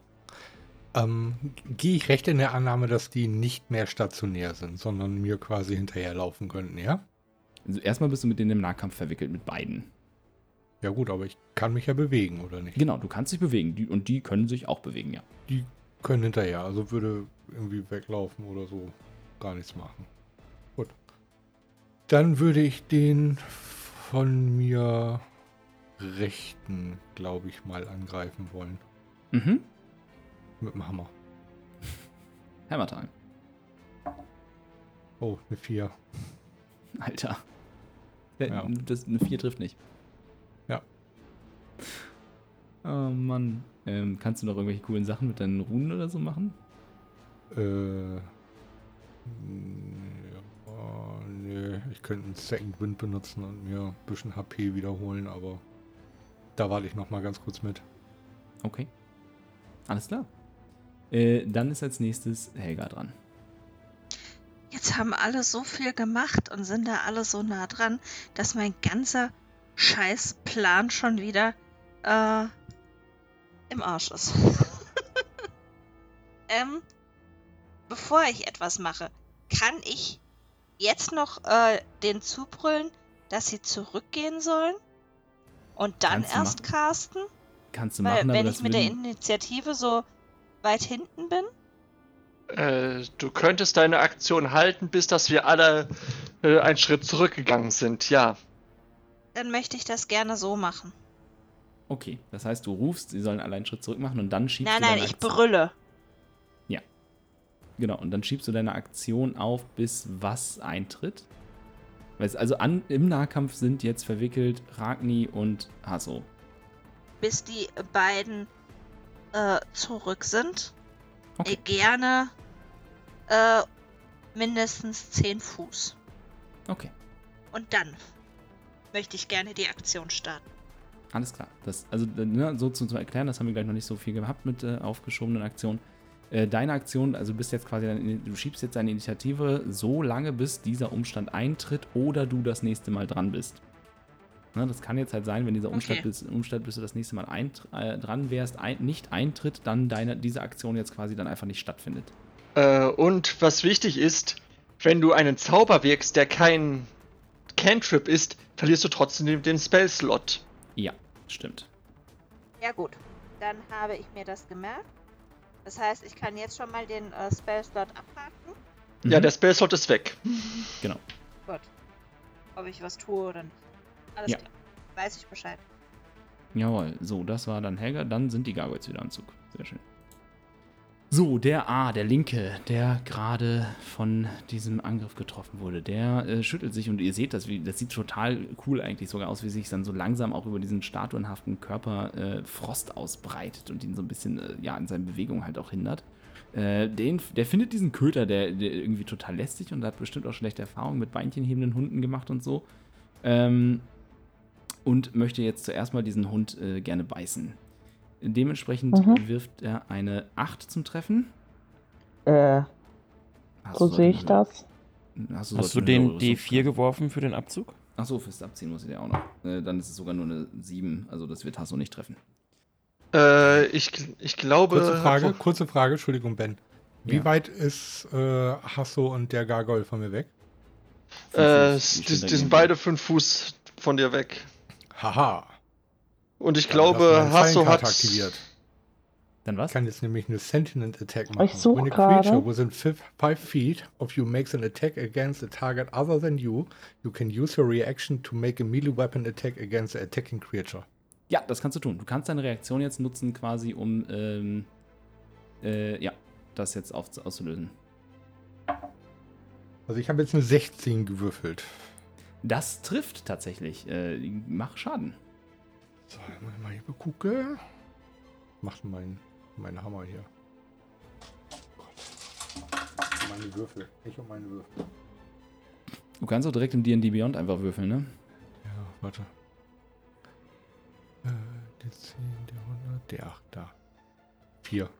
Ähm, Gehe ich recht in der Annahme, dass die nicht mehr stationär sind, sondern mir quasi hinterherlaufen könnten, ja? Also erstmal bist du mit denen im Nahkampf verwickelt, mit beiden. Ja gut, aber ich kann mich ja bewegen, oder nicht? Genau, du kannst dich bewegen. Die, und die können sich auch bewegen, ja. Die können hinterher, also würde irgendwie weglaufen oder so gar nichts machen. Gut. Dann würde ich den von mir rechten, glaube ich, mal angreifen wollen. Mhm. Mit dem Hammer. Hammer Time. Oh, eine 4. Alter. Der, Ja. das, eine 4 trifft nicht. Ja. Oh Mann. Ähm, kannst du noch irgendwelche coolen Sachen mit deinen Runen oder so machen? Äh. Ja, nee, ich könnte einen Second Wind benutzen und mir ein bisschen HP wiederholen, aber da warte ich noch mal ganz kurz mit. Okay. Alles klar. Äh, dann ist als nächstes Helga dran. Jetzt haben alle so viel gemacht und sind da alle so nah dran, dass mein ganzer Scheißplan schon wieder äh, im Arsch ist. Ähm, bevor ich etwas mache, kann ich jetzt noch äh, den zubrüllen, dass sie zurückgehen sollen? Und dann Kannst erst casten? Kannst du Weil, machen, aber wenn das ich mit der Initiative so weit hinten bin? Äh, du könntest deine Aktion halten, bis dass wir alle äh, einen Schritt zurückgegangen sind, ja. Dann möchte ich das gerne so machen. Okay, das heißt, du rufst, sie sollen alle einen Schritt zurück machen und dann schiebst Nein, du nein, deine ich Aktion- brülle. Genau, und dann schiebst du deine Aktion auf, bis was eintritt. Weißt, also an, im Nahkampf sind jetzt verwickelt Ragni und Hasso. Bis die beiden äh, zurück sind. Okay. Äh, gerne äh, mindestens 10 Fuß. Okay, Und dann möchte ich gerne die Aktion starten. Alles klar. Das, also ne, so zu, zu erklären, das haben wir gleich noch nicht so viel gehabt mit äh, aufgeschobenen Aktionen. Äh, deine Aktion, also du bist jetzt quasi, deine, du schiebst jetzt deine Initiative so lange, bis dieser Umstand eintritt oder du das nächste Mal dran bist. Ne, das kann jetzt halt sein, wenn dieser Umstand, Okay. bis, Umstand bis du das nächste Mal eint, äh, dran wärst, ein, nicht eintritt, dann deine, diese Aktion jetzt quasi dann einfach nicht stattfindet. Äh, und was wichtig ist, wenn du einen Zauber wirkst, der kein Cantrip ist, verlierst du trotzdem den, den Spell-Slot. Ja, stimmt. Ja gut, dann habe ich mir das gemerkt. Das heißt, ich kann jetzt schon mal den äh, Spellslot abhaken. Ja, Mhm. der Spell-Slot ist weg. Genau. Gut. Ob ich was tue oder nicht. Alles Ja. klar. Weiß ich Bescheid. Jawohl, so, das war dann Helga. Dann sind die Gargoyles wieder am Zug. Sehr schön. So, der A, der Linke, der gerade von diesem Angriff getroffen wurde, der äh, schüttelt sich und ihr seht das, wie, das sieht total cool eigentlich sogar aus, wie sich dann so langsam auch über diesen statuenhaften Körper äh, Frost ausbreitet und ihn so ein bisschen äh, ja, in seinen Bewegungen halt auch hindert. Äh, den, der findet diesen Köter, der, der irgendwie total lästig und hat bestimmt auch schlechte Erfahrungen mit beinchenhebenden Hunden gemacht und so. Ähm, und möchte jetzt zuerst mal diesen Hund äh, gerne beißen. Dementsprechend Mhm. wirft er eine 8 zum Treffen. Äh, Hast so sehe ich das. Hast du, Hast du den höhere Summe D4 treffen. geworfen für den Abzug? Achso, fürs Abziehen muss ich der auch noch. Äh, dann ist es sogar nur eine 7. Also das wird Hasso nicht treffen. Äh, ich, ich glaube. Kurze Frage, kurze Frage, Entschuldigung, Ben. Wie Ja. weit ist äh, Hasso und der Gargoyle von mir weg? Äh, die, die sind beide fünf Fuß von dir weg. Haha. Und ich Dann glaube, hast du meine Hasso hat. Aktiviert. Dann was? Ich kann jetzt nämlich eine Sentient Attack machen. Ich such When a gerade. creature within 5 feet of you makes an attack against a target other than you, you can use your reaction to make a melee weapon attack against the attacking creature. Ja, das kannst du tun. Du kannst deine Reaktion jetzt nutzen, quasi, um ähm, äh, ja, das jetzt auf, auszulösen. Also ich habe jetzt eine 16 gewürfelt. Das trifft tatsächlich. Äh, mach Schaden. So, mal hier gucken. Macht mein, mein Hammer hier. Gott. Meine Würfel. Ich und meine Würfel. Du kannst auch direkt im D&D Beyond einfach würfeln, ne? Ja, warte. Äh, der 10, der 100, der 8, da. 4.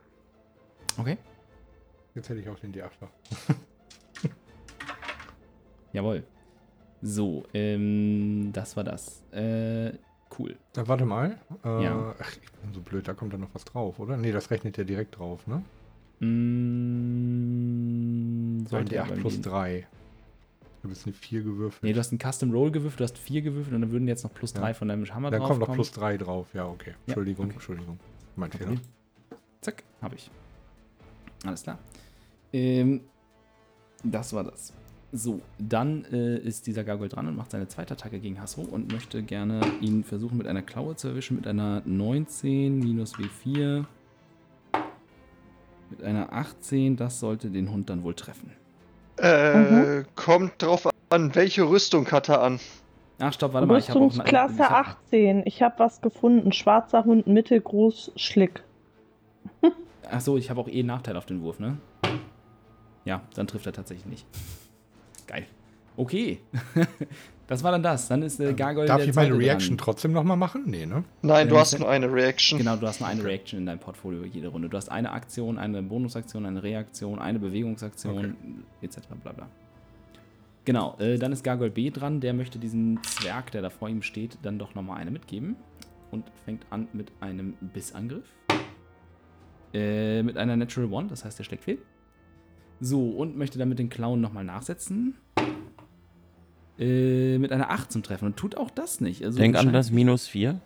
Okay. Jetzt hätte ich auch den D8 noch. Jawohl. So, ähm, das war das. Äh, cool. Dann warte mal. Äh, Ja. Ach, ich bin so blöd, da kommt da noch was drauf, oder? Nee, das rechnet ja direkt drauf, ne? Mm, Ein sollte ja D8 beim plus D&D 3. Ich habe jetzt eine 4 gewürfelt. Nee, du hast einen Custom Roll gewürfelt, du hast 4 gewürfelt und dann würden jetzt noch plus Ja. 3 von deinem Hammer Dann drauf kommt noch kommen. plus 3 drauf. Ja, okay. Entschuldigung, okay. Entschuldigung. Mein Kein Fehler. Zack, habe ich. Alles klar. Ähm, das war das. So, dann äh, ist dieser Gargoyle dran und macht seine zweite Attacke gegen Hasso und möchte gerne ihn versuchen mit einer Klaue zu erwischen mit einer 19 minus W4. Mit einer 18, das sollte den Hund dann wohl treffen. Äh, kommt drauf an, welche Rüstung hat er an? Ach, stopp, warte mal. Ich habe auch eine- Rüstungsklasse ich hab- 18. Ich habe was gefunden. Schwarzer Hund, mittelgroß, Schlick. Ach so, ich habe auch eh einen Nachteil auf den Wurf, ne? Ja, dann trifft er tatsächlich nicht. Geil. Okay. das war dann das. Dann ist äh, Gargoyle Darf der ich meine zweite Reaction dran. trotzdem nochmal machen? Nee, ne? Nein, du Ähm, hast nur eine Reaction. Genau, du hast nur eine Reaction in deinem Portfolio jede Runde. Du hast eine Aktion, eine Bonusaktion, eine Reaktion, eine Bewegungsaktion, etc. Bla bla. Genau, äh, dann ist Gargoyle B dran. Der möchte diesen Zwerg, der da vor ihm steht, dann doch nochmal eine mitgeben. Und fängt an mit einem Bissangriff. Äh, mit einer Natural One, das heißt, der schlägt fehl. So, und möchte damit den Clown nochmal nachsetzen. Äh, mit einer 8 zum Treffen. Und tut auch das nicht. Also Denk an das minus 4.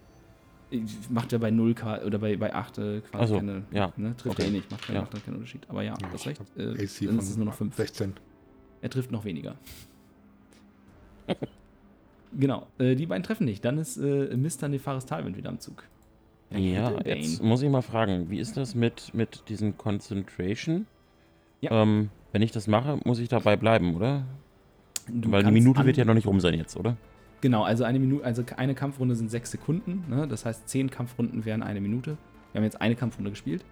Macht ja bei 0 K oder bei, bei 8 äh, quasi Ach so, keine. ja. Ne, trifft Okay. er eh nicht, macht, keinen- Ja. macht dann keinen Unterschied. Aber ja, Ja, das recht. Äh, dann ist es nur noch 5. 16. Er trifft noch weniger. genau, äh, die beiden treffen nicht. Dann ist äh, Mr. Nefaris Talwind wieder am Zug. Ja, Bane. jetzt muss ich mal fragen, wie ist das mit, mit diesen Concentration? Ja. Ähm, wenn ich das mache, muss ich dabei bleiben, oder? Du Weil die Minute wird ja noch nicht rum sein jetzt, oder? Genau, also eine Minute, also eine Kampfrunde sind sechs Sekunden. Ne? Das heißt, zehn Kampfrunden wären eine Minute. Wir haben jetzt eine Kampfrunde gespielt.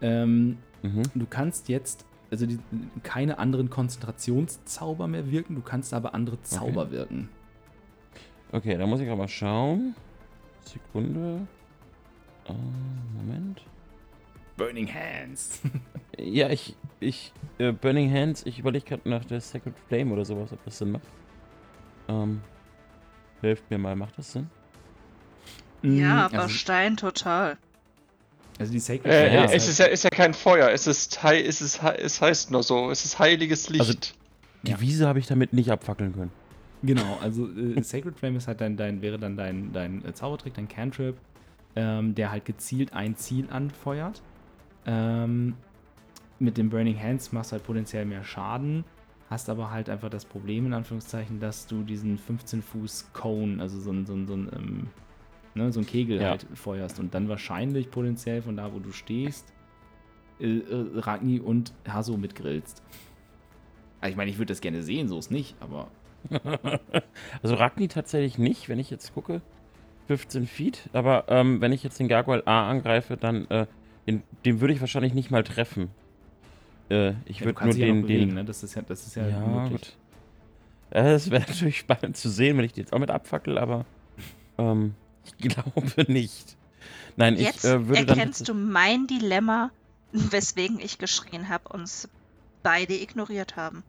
Ähm, Mhm. du kannst jetzt also die, keine anderen Konzentrationszauber mehr wirken. Du kannst aber andere Zauber wirken. Okay, da muss ich aber schauen. Sekunde. Äh, Moment. Burning Hands. Ja, ich, ich, äh, Burning Hands, ich überlege gerade nach der Sacred Flame oder sowas, ob das Sinn macht. Ähm, hilft mir mal, macht das Sinn? Ja, also, aber Stein total. also die Sacred Äh, Flame es ist ja, ist ja kein Feuer, es ist, hei- es ist, es heißt nur so, es ist heiliges Licht. Also- Die Ja. Wiese habe ich damit nicht abfackeln können. Genau, also äh, Sacred Flame ist halt dein, dein, wäre dann dein, dein äh, Zaubertrick, dein Cantrip, ähm, der halt gezielt ein Ziel anfeuert. Ähm, mit dem Burning Hands machst du halt potenziell mehr Schaden, hast aber halt einfach das Problem, in Anführungszeichen, dass du diesen 15 Fuß Cone, also so ein, so ein, so ein, ähm, ne, so ein Kegel Ja. halt feuerst und dann wahrscheinlich potenziell von da, wo du stehst, äh, äh, Ragni und Haso mitgrillst. Also ich meine, ich würde das gerne sehen, so ist nicht, aber also Ragni tatsächlich nicht, wenn ich jetzt gucke. 15 Feet. Aber ähm, wenn ich jetzt den Gargoyle A angreife, dann äh, den, den würde ich wahrscheinlich nicht mal treffen. Äh, ich Ja, würde nur ja den, noch bewegen, den. ne? Das ist ja, das ist ja, Ja, möglich. gut. Es wäre natürlich spannend zu sehen, wenn ich die jetzt auch mit abfackel, aber ähm, ich glaube nicht. Nein, Jetzt ich äh, würde dann. erkennst du mein Dilemma, weswegen ich geschrien habe und uns beide ignoriert haben.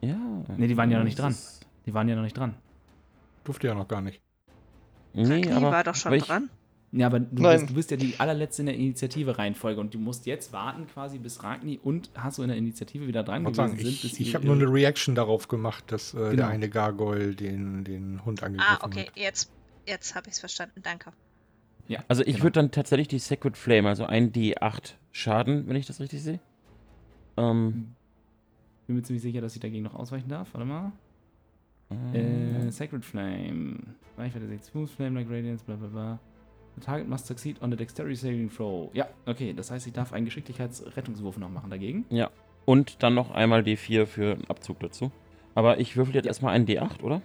Ja. Nee, die waren ja noch nicht dran. Die waren ja noch nicht dran. Durfte ja noch gar nicht. Nee, Die aber. war doch schon aber ich, dran. Ja, aber du bist, du bist ja die allerletzte in der Initiative-Reihenfolge und du musst jetzt warten quasi, bis Ragni und Hasso in der Initiative wieder dran gewesen sagen, sind. ich, sie ich habe nur eine Reaction darauf gemacht, dass äh, Genau. der eine Gargoyle den, den Hund angegriffen Ah, okay, hat. jetzt, jetzt habe ich es verstanden. Danke. Ja, Also ich genau. würde dann tatsächlich die Sacred Flame, also ein D8 Schaden, wenn ich das richtig sehe. Ähm, Bin mir ziemlich sicher, dass ich dagegen noch ausweichen darf. Warte mal. Äh, äh, Sacred Flame. Reichweite 6 Fuß, Flame like Radiance, bla bla bla. The target must succeed on the Dexterity Saving Throw. Ja, okay, das heißt, ich darf einen Geschicklichkeitsrettungswurf noch machen dagegen. und dann noch einmal D4 für einen Abzug dazu. Aber ich würfel jetzt erstmal einen D8, oder?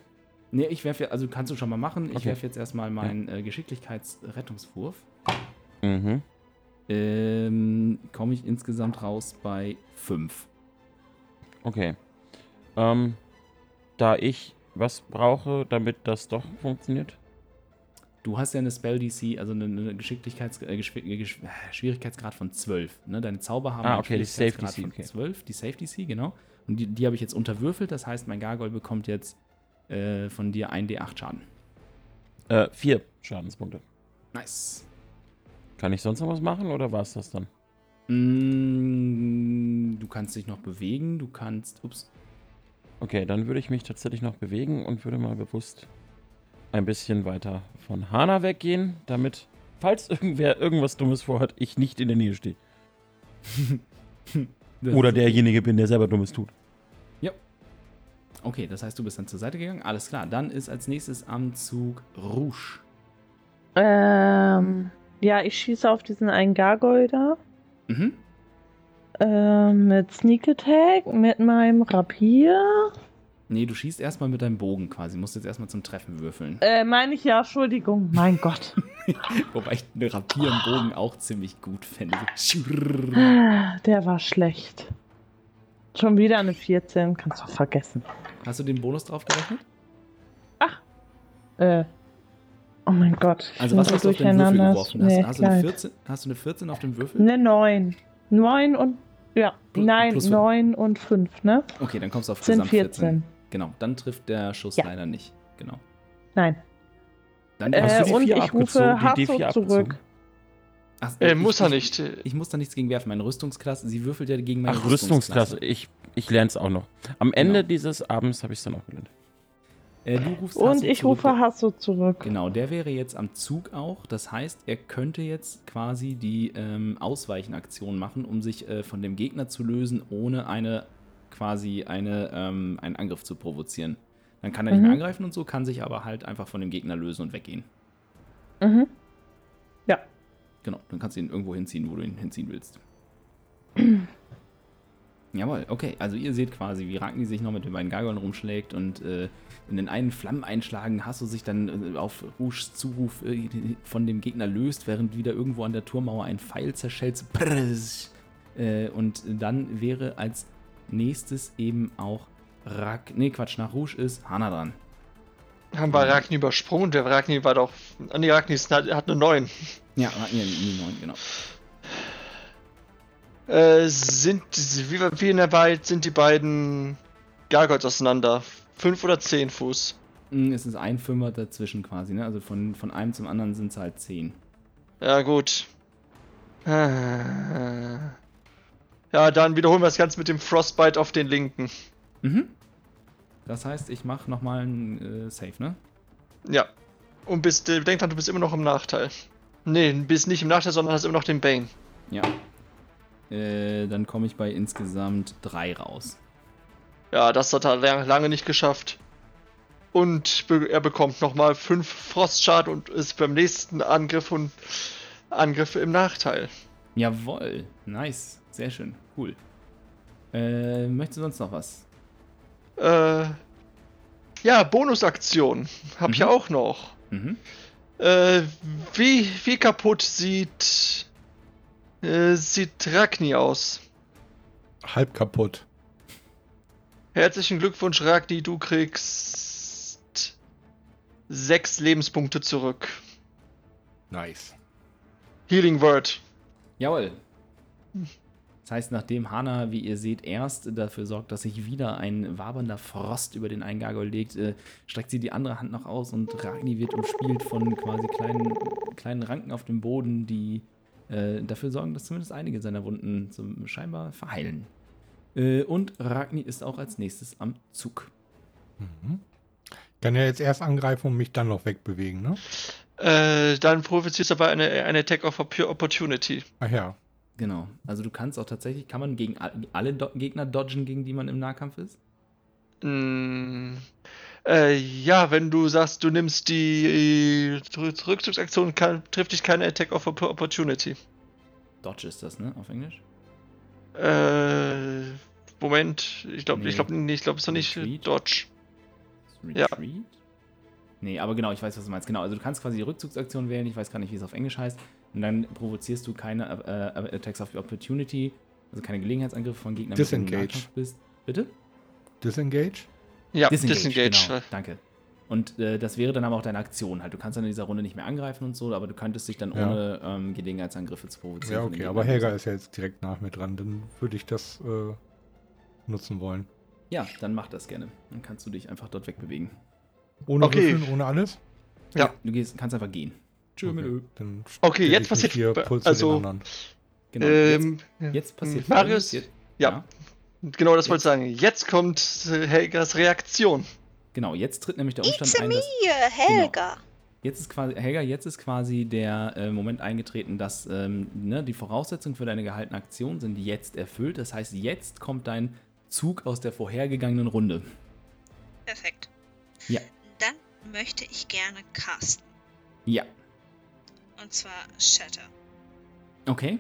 Nee, ich werfe, also kannst du schon mal machen. Ich Okay. werfe jetzt erstmal meinen äh, Geschicklichkeitsrettungswurf. Mhm. Ähm, komme ich insgesamt raus bei 5. Okay. Ähm, da ich was brauche, damit das doch funktioniert. Du hast ja eine Spell DC, also eine, eine Geschicklichkeits äh, äh, Gesch äh, Schwierigkeitsgrad von 12. Ne? Deine Zauber haben Ah, einen okay, die Safe Schwierigkeitsgrad DC, von okay. 12, die Safe DC, genau. Und die, die habe ich jetzt unterwürfelt, das heißt, mein Gargoyle bekommt jetzt äh, von dir 1d8 Schaden. Äh, vier Schadenspunkte. Nice. Kann ich sonst noch was machen oder war es das dann? Mm, du kannst dich noch bewegen, du kannst. Ups. Okay, dann würde ich mich tatsächlich noch bewegen und würde mal bewusst ein bisschen weiter von Hana weggehen, damit, falls irgendwer irgendwas Dummes vorhat, ich nicht in der Nähe stehe. Oder derjenige bin, der selber Dummes tut. Okay, das heißt, du bist dann zur Seite gegangen. Alles klar. Dann ist als nächstes am Zug Rouge. Ähm, ja, ich schieße auf diesen einen Gargoyle da. Mhm. Ähm, mit Sneak Attack, mit meinem Rapier. Nee, du schießt erstmal mit deinem Bogen quasi. Musst jetzt erstmal zum Treffen würfeln. Äh, meine ich ja, Entschuldigung. Mein Gott. Wobei ich eine Rapier im Bogen auch ziemlich gut fände. Der war schlecht. Schon wieder eine 14, kannst du vergessen. Hast du den Bonus drauf gerechnet? Äh. Oh mein Gott. Also was hast du auf den Würfel geworfen? Hast, Nee, hast, du eine klein. 14, hast du eine 14 auf dem Würfel? Eine 9. 9 und. Ja, Plus- nein, plus fünf. 9 und 5, ne? Okay, dann kommst du auf Sind Gesamt 14. 14. Genau, dann trifft der Schuss Ja. leider nicht. Genau. Nein. Dann Äh, Hast du die und vier ich abgezogen, rufe die D4 Hasso zurück. abgezogen? Ach, Äh, ich- muss er ich- nicht. Ich muss da nichts gegen werfen. Meine Rüstungsklasse, sie würfelt ja gegen meine Ach, Rüstungsklasse. Ich, ich lerne es auch noch. Am Ende Genau. dieses Abends habe ich es dann auch gelernt. Äh, du rufst Und Hasso ich zurück. rufe Hasso zurück. Genau, der wäre jetzt am Zug auch. Das heißt, er könnte jetzt quasi die ähm, Ausweichenaktion machen, um sich äh, von dem Gegner zu lösen, ohne eine quasi eine, ähm, einen Angriff zu provozieren. Dann kann er nicht Mhm. mehr angreifen und so, kann sich aber halt einfach von dem Gegner lösen und weggehen. Mhm. Ja. Genau, dann kannst du ihn irgendwo hinziehen, wo du ihn hinziehen willst. Jawohl, okay. Also ihr seht quasi, wie Ragni sich noch mit den beiden Gargolen rumschlägt und äh, in den einen Flammeneinschlagen Hasso sich dann äh, auf Rouges Zuruf äh, von dem Gegner löst, während wieder irgendwo an der Turmauer ein Pfeil zerschellt. Äh, und dann wäre als nächstes eben auch Rag... Nee, Quatsch, nach Rouge ist Hana dran. Haben wir Ragni übersprungen? Der Ragni war doch. Ah, nee, Ragni ist, hat, hat eine 9. Ja, Ragni in 9, genau. Äh, sind. Wie, wie in der Wald sind die beiden Gargoyles auseinander? 5 oder 10 Fuß? Mm, Es ist ein Fünfer dazwischen quasi, ne? Also von, von einem zum anderen sind es halt 10. Ja, gut. Äh. Ja, dann wiederholen wir das Ganze mit dem Frostbite auf den linken. Mhm. Das heißt, ich mache nochmal ein äh, Save, ne? Ja. Und bist, äh, denk dran, du bist immer noch im Nachteil. Nee, bist nicht im Nachteil, sondern hast immer noch den Bane. Ja. Äh, dann komme ich bei insgesamt drei raus. Ja, das hat er lang- lange nicht geschafft. Und er bekommt nochmal 5 Frostschaden und ist beim nächsten Angriff und Angriff im Nachteil. Jawoll. Nice. Sehr schön. Cool. Äh, möchtest du sonst noch was? Äh, ja, Bonusaktion. Hab ich Mhm. auch noch. Mhm. Äh, wie, wie kaputt sieht, äh, sieht Ragni aus? Halb kaputt. Herzlichen Glückwunsch, Ragni, du kriegst sechs Lebenspunkte zurück. Nice. Healing Word. Jawohl. Das heißt, nachdem Hana, wie ihr seht, erst dafür sorgt, dass sich wieder ein wabernder Frost über den einen Gargoyle legt, äh, streckt sie die andere Hand noch aus und Ragni wird umspielt von quasi kleinen, kleinen Ranken auf dem Boden, die äh, dafür sorgen, dass zumindest einige seiner Wunden zum, scheinbar verheilen. Äh, und Ragni ist auch als nächstes am Zug. Mhm. Kann ja jetzt erst angreifen und mich dann noch wegbewegen, ne? Äh, dann provozierst du aber eine, eine Attack of Opportunity. Ach ja. Genau. Also du kannst auch tatsächlich, kann man gegen all- alle Do Gegner dodgen, gegen die man im Nahkampf ist? Mm, äh, ja, wenn du sagst, du nimmst die äh, Rück- Rückzugsaktion, kann, trifft dich keine Attack of Opp- Opportunity. Dodge ist das, ne? Auf Englisch? Äh, Moment, ich glaube, Nee. ich glaube, nee, ich glaube, es ist noch nicht Retreat? Dodge. Ja. Retreat? Nee, aber genau, ich weiß, was du meinst. Genau, also du kannst quasi die Rückzugsaktion wählen, ich weiß gar nicht, wie es auf Englisch heißt. Und dann provozierst du keine äh, äh, Attacks of Opportunity, also keine Gelegenheitsangriffe von Gegnern, Disengage. Nahkampf bist. Bitte? Disengage? Ja, Disengage. Genau, danke. Und äh, das wäre dann aber auch deine Aktion halt. Du kannst dann in dieser Runde nicht mehr angreifen und so, aber du könntest dich dann Ja. ohne ähm, Gelegenheitsangriffe zu provozieren. Ja, okay, aber Helga ist ja jetzt direkt nach mir dran. Dann würde ich das äh, nutzen wollen. Ja, dann mach das gerne. Dann kannst du dich einfach dort wegbewegen. Ohne Okay. Würfeln, ohne alles? Ja. Du gehst, kannst einfach gehen. Tschö, Okay, dann Okay, jetzt ich passiert- mich hier Puls zu also- den anderen. Genau. Ähm, jetzt, jetzt passiert Marius, Folgendes. Jetzt- ja. genau das wollte ich sagen. Jetzt kommt äh, Helgas Reaktion. Genau, jetzt tritt nämlich der Umstand It's ein, me, dass Helga. jetzt ist quasi, Helga, jetzt ist quasi der äh, Moment eingetreten, dass ähm, ne, die Voraussetzungen für deine gehaltene Aktion sind jetzt erfüllt. Das heißt, jetzt kommt dein Zug aus der vorhergegangenen Runde. Perfekt. Ja. Dann möchte ich gerne casten. Ja. Und zwar Shatter. Okay.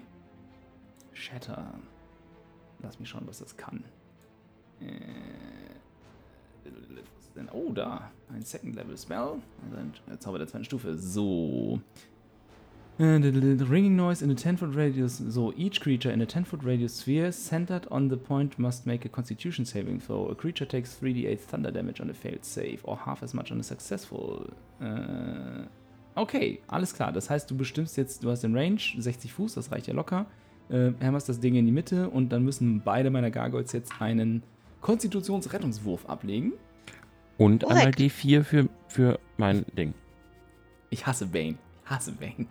Shatter. Lass mich schauen, was das kann. Äh? Oh, da. Ein Second Level Spell. Und ein Zauber der zweiten Stufe. So. Äh, the- the Ringing noise in a 10-foot radius. So, each creature in a 10-foot radius sphere centered on the point must make a constitution saving throw. A creature takes 3d8 thunder damage on a failed save or half as much on a successful. Äh, okay, alles klar. Das heißt, du bestimmst jetzt, du hast den Range, 60 Fuß, das reicht ja locker. Äh, hämmerst das Ding in die Mitte und dann müssen beide meiner Gargoyles jetzt einen Konstitutionsrettungswurf ablegen. Und einmal Korrekt. D4 für, für mein Ding. Ich hasse Bane. Ich hasse Bane.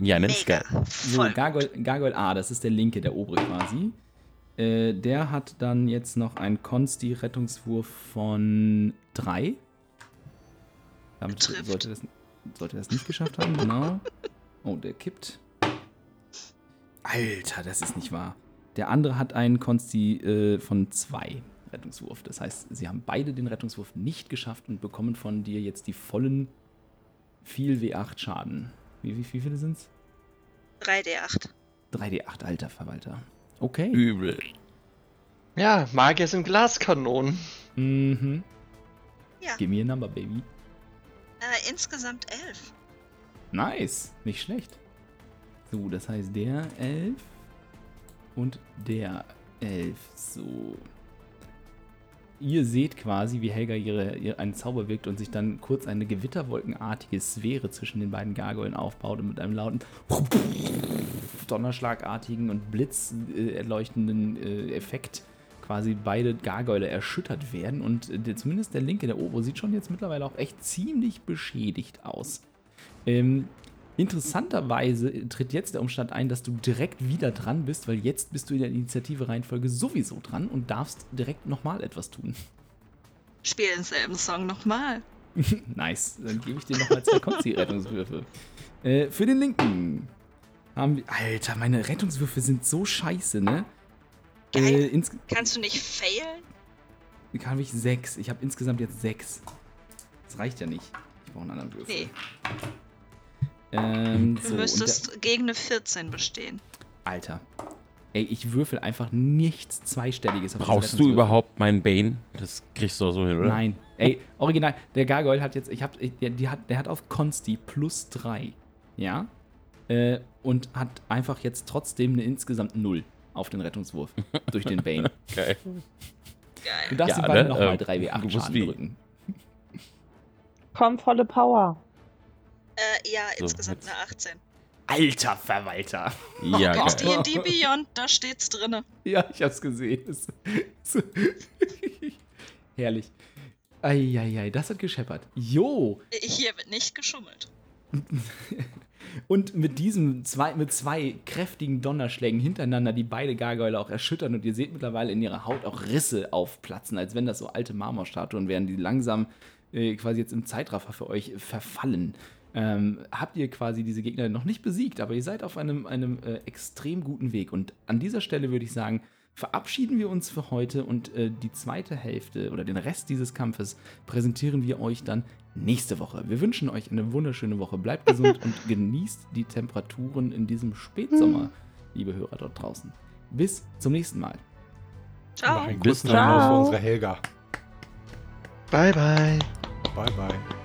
Ja, nenn's Mega. geil. So. Gargoyle, Gargoyle A, das ist der linke, der obere quasi. Äh, der hat dann jetzt noch einen Consti-Rettungswurf von 3. Damit Trifft. sollte das, sollte das nicht geschafft haben, genau. Oh, der kippt. Alter, das ist nicht wahr. Der andere hat einen Consti äh, von 2 Rettungswurf. Das heißt, sie haben beide den Rettungswurf nicht geschafft und bekommen von dir jetzt die vollen viel W8 Schaden. Wie, wie, wie viele sind's? 3D8. 3D8, alter Verwalter. Okay. Übel. Ja, Magier sind Glaskanonen. Mhm. Ja. Give me a number, baby. Äh, insgesamt 11. Nice. Nicht schlecht. So, das heißt der 11 und der 11. So. Ihr seht quasi, wie Helga ihre, ihr einen Zauber wirkt und sich dann kurz eine gewitterwolkenartige Sphäre zwischen den beiden Gargoylen aufbaut und mit einem lauten Donnerschlagartigen und blitzerleuchtenden äh, Effekt quasi beide Gargoyle erschüttert werden und äh, der, zumindest der linke, der Obo, sieht schon jetzt mittlerweile auch echt ziemlich beschädigt aus. Ähm, interessanterweise tritt jetzt der Umstand ein, dass du direkt wieder dran bist, weil jetzt bist du in der Initiative-Reihenfolge sowieso dran und darfst direkt nochmal etwas tun. Spiel denselben Song nochmal. nice, dann gebe ich dir nochmal zwei Konzi-Rettungswürfe. Äh, für den linken haben wir. Alter, meine Rettungswürfe sind so scheiße, ne? Geil. Äh, Kannst du nicht failen? kann ich sechs. Ich habe insgesamt jetzt sechs. Das reicht ja nicht. Ich brauche einen anderen Würfel. Nee, Ähm, du so, und müsstest gegen eine 14 bestehen. Alter. Ey, ich würfel einfach nichts Zweistelliges. Brauchst du überhaupt meinen Bane? Das kriegst du doch so hin, oder? Nein. Ey, original. Der Gargoyle hat jetzt, ich hab, ich- der, die hat, der hat auf Consti plus 3. Ja? Äh, und hat einfach jetzt trotzdem eine insgesamt 0 auf den Rettungswurf durch den Bane. Geil. Geil. Du darfst Ja, beiden ne? nochmal Äh, 3W8 du musst Schaden wie. drücken. Komm, volle Power. Äh, ja, So, insgesamt jetzt. eine 18. Alter Verwalter. Ja, Aus geil. D&D Beyond, da steht's drinne. Ja, ich hab's gesehen. Herrlich. Eieiei, das hat gescheppert. Jo, Hier wird nicht geschummelt. Und mit diesem zwei, mit zwei kräftigen Donnerschlägen hintereinander, die beide Gargoyle auch erschüttern und ihr seht mittlerweile in ihrer Haut auch Risse aufplatzen, als wenn das so alte Marmorstatuen wären, die langsam äh, quasi jetzt im Zeitraffer für euch verfallen. Ähm, habt ihr quasi diese Gegner noch nicht besiegt, aber ihr seid auf einem, einem äh, extrem guten Weg. Und an dieser Stelle würde ich sagen, verabschieden wir uns für heute und äh, die zweite Hälfte oder den Rest dieses Kampfes präsentieren wir euch dann nächste Woche. Wir wünschen euch eine wunderschöne Woche. Bleibt gesund und genießt die Temperaturen in diesem Spätsommer, liebe Hörer dort draußen. Bis zum nächsten Mal. Ciao. Bis dann. Ciao. unsere Helga. Bye, bye. Bye, bye.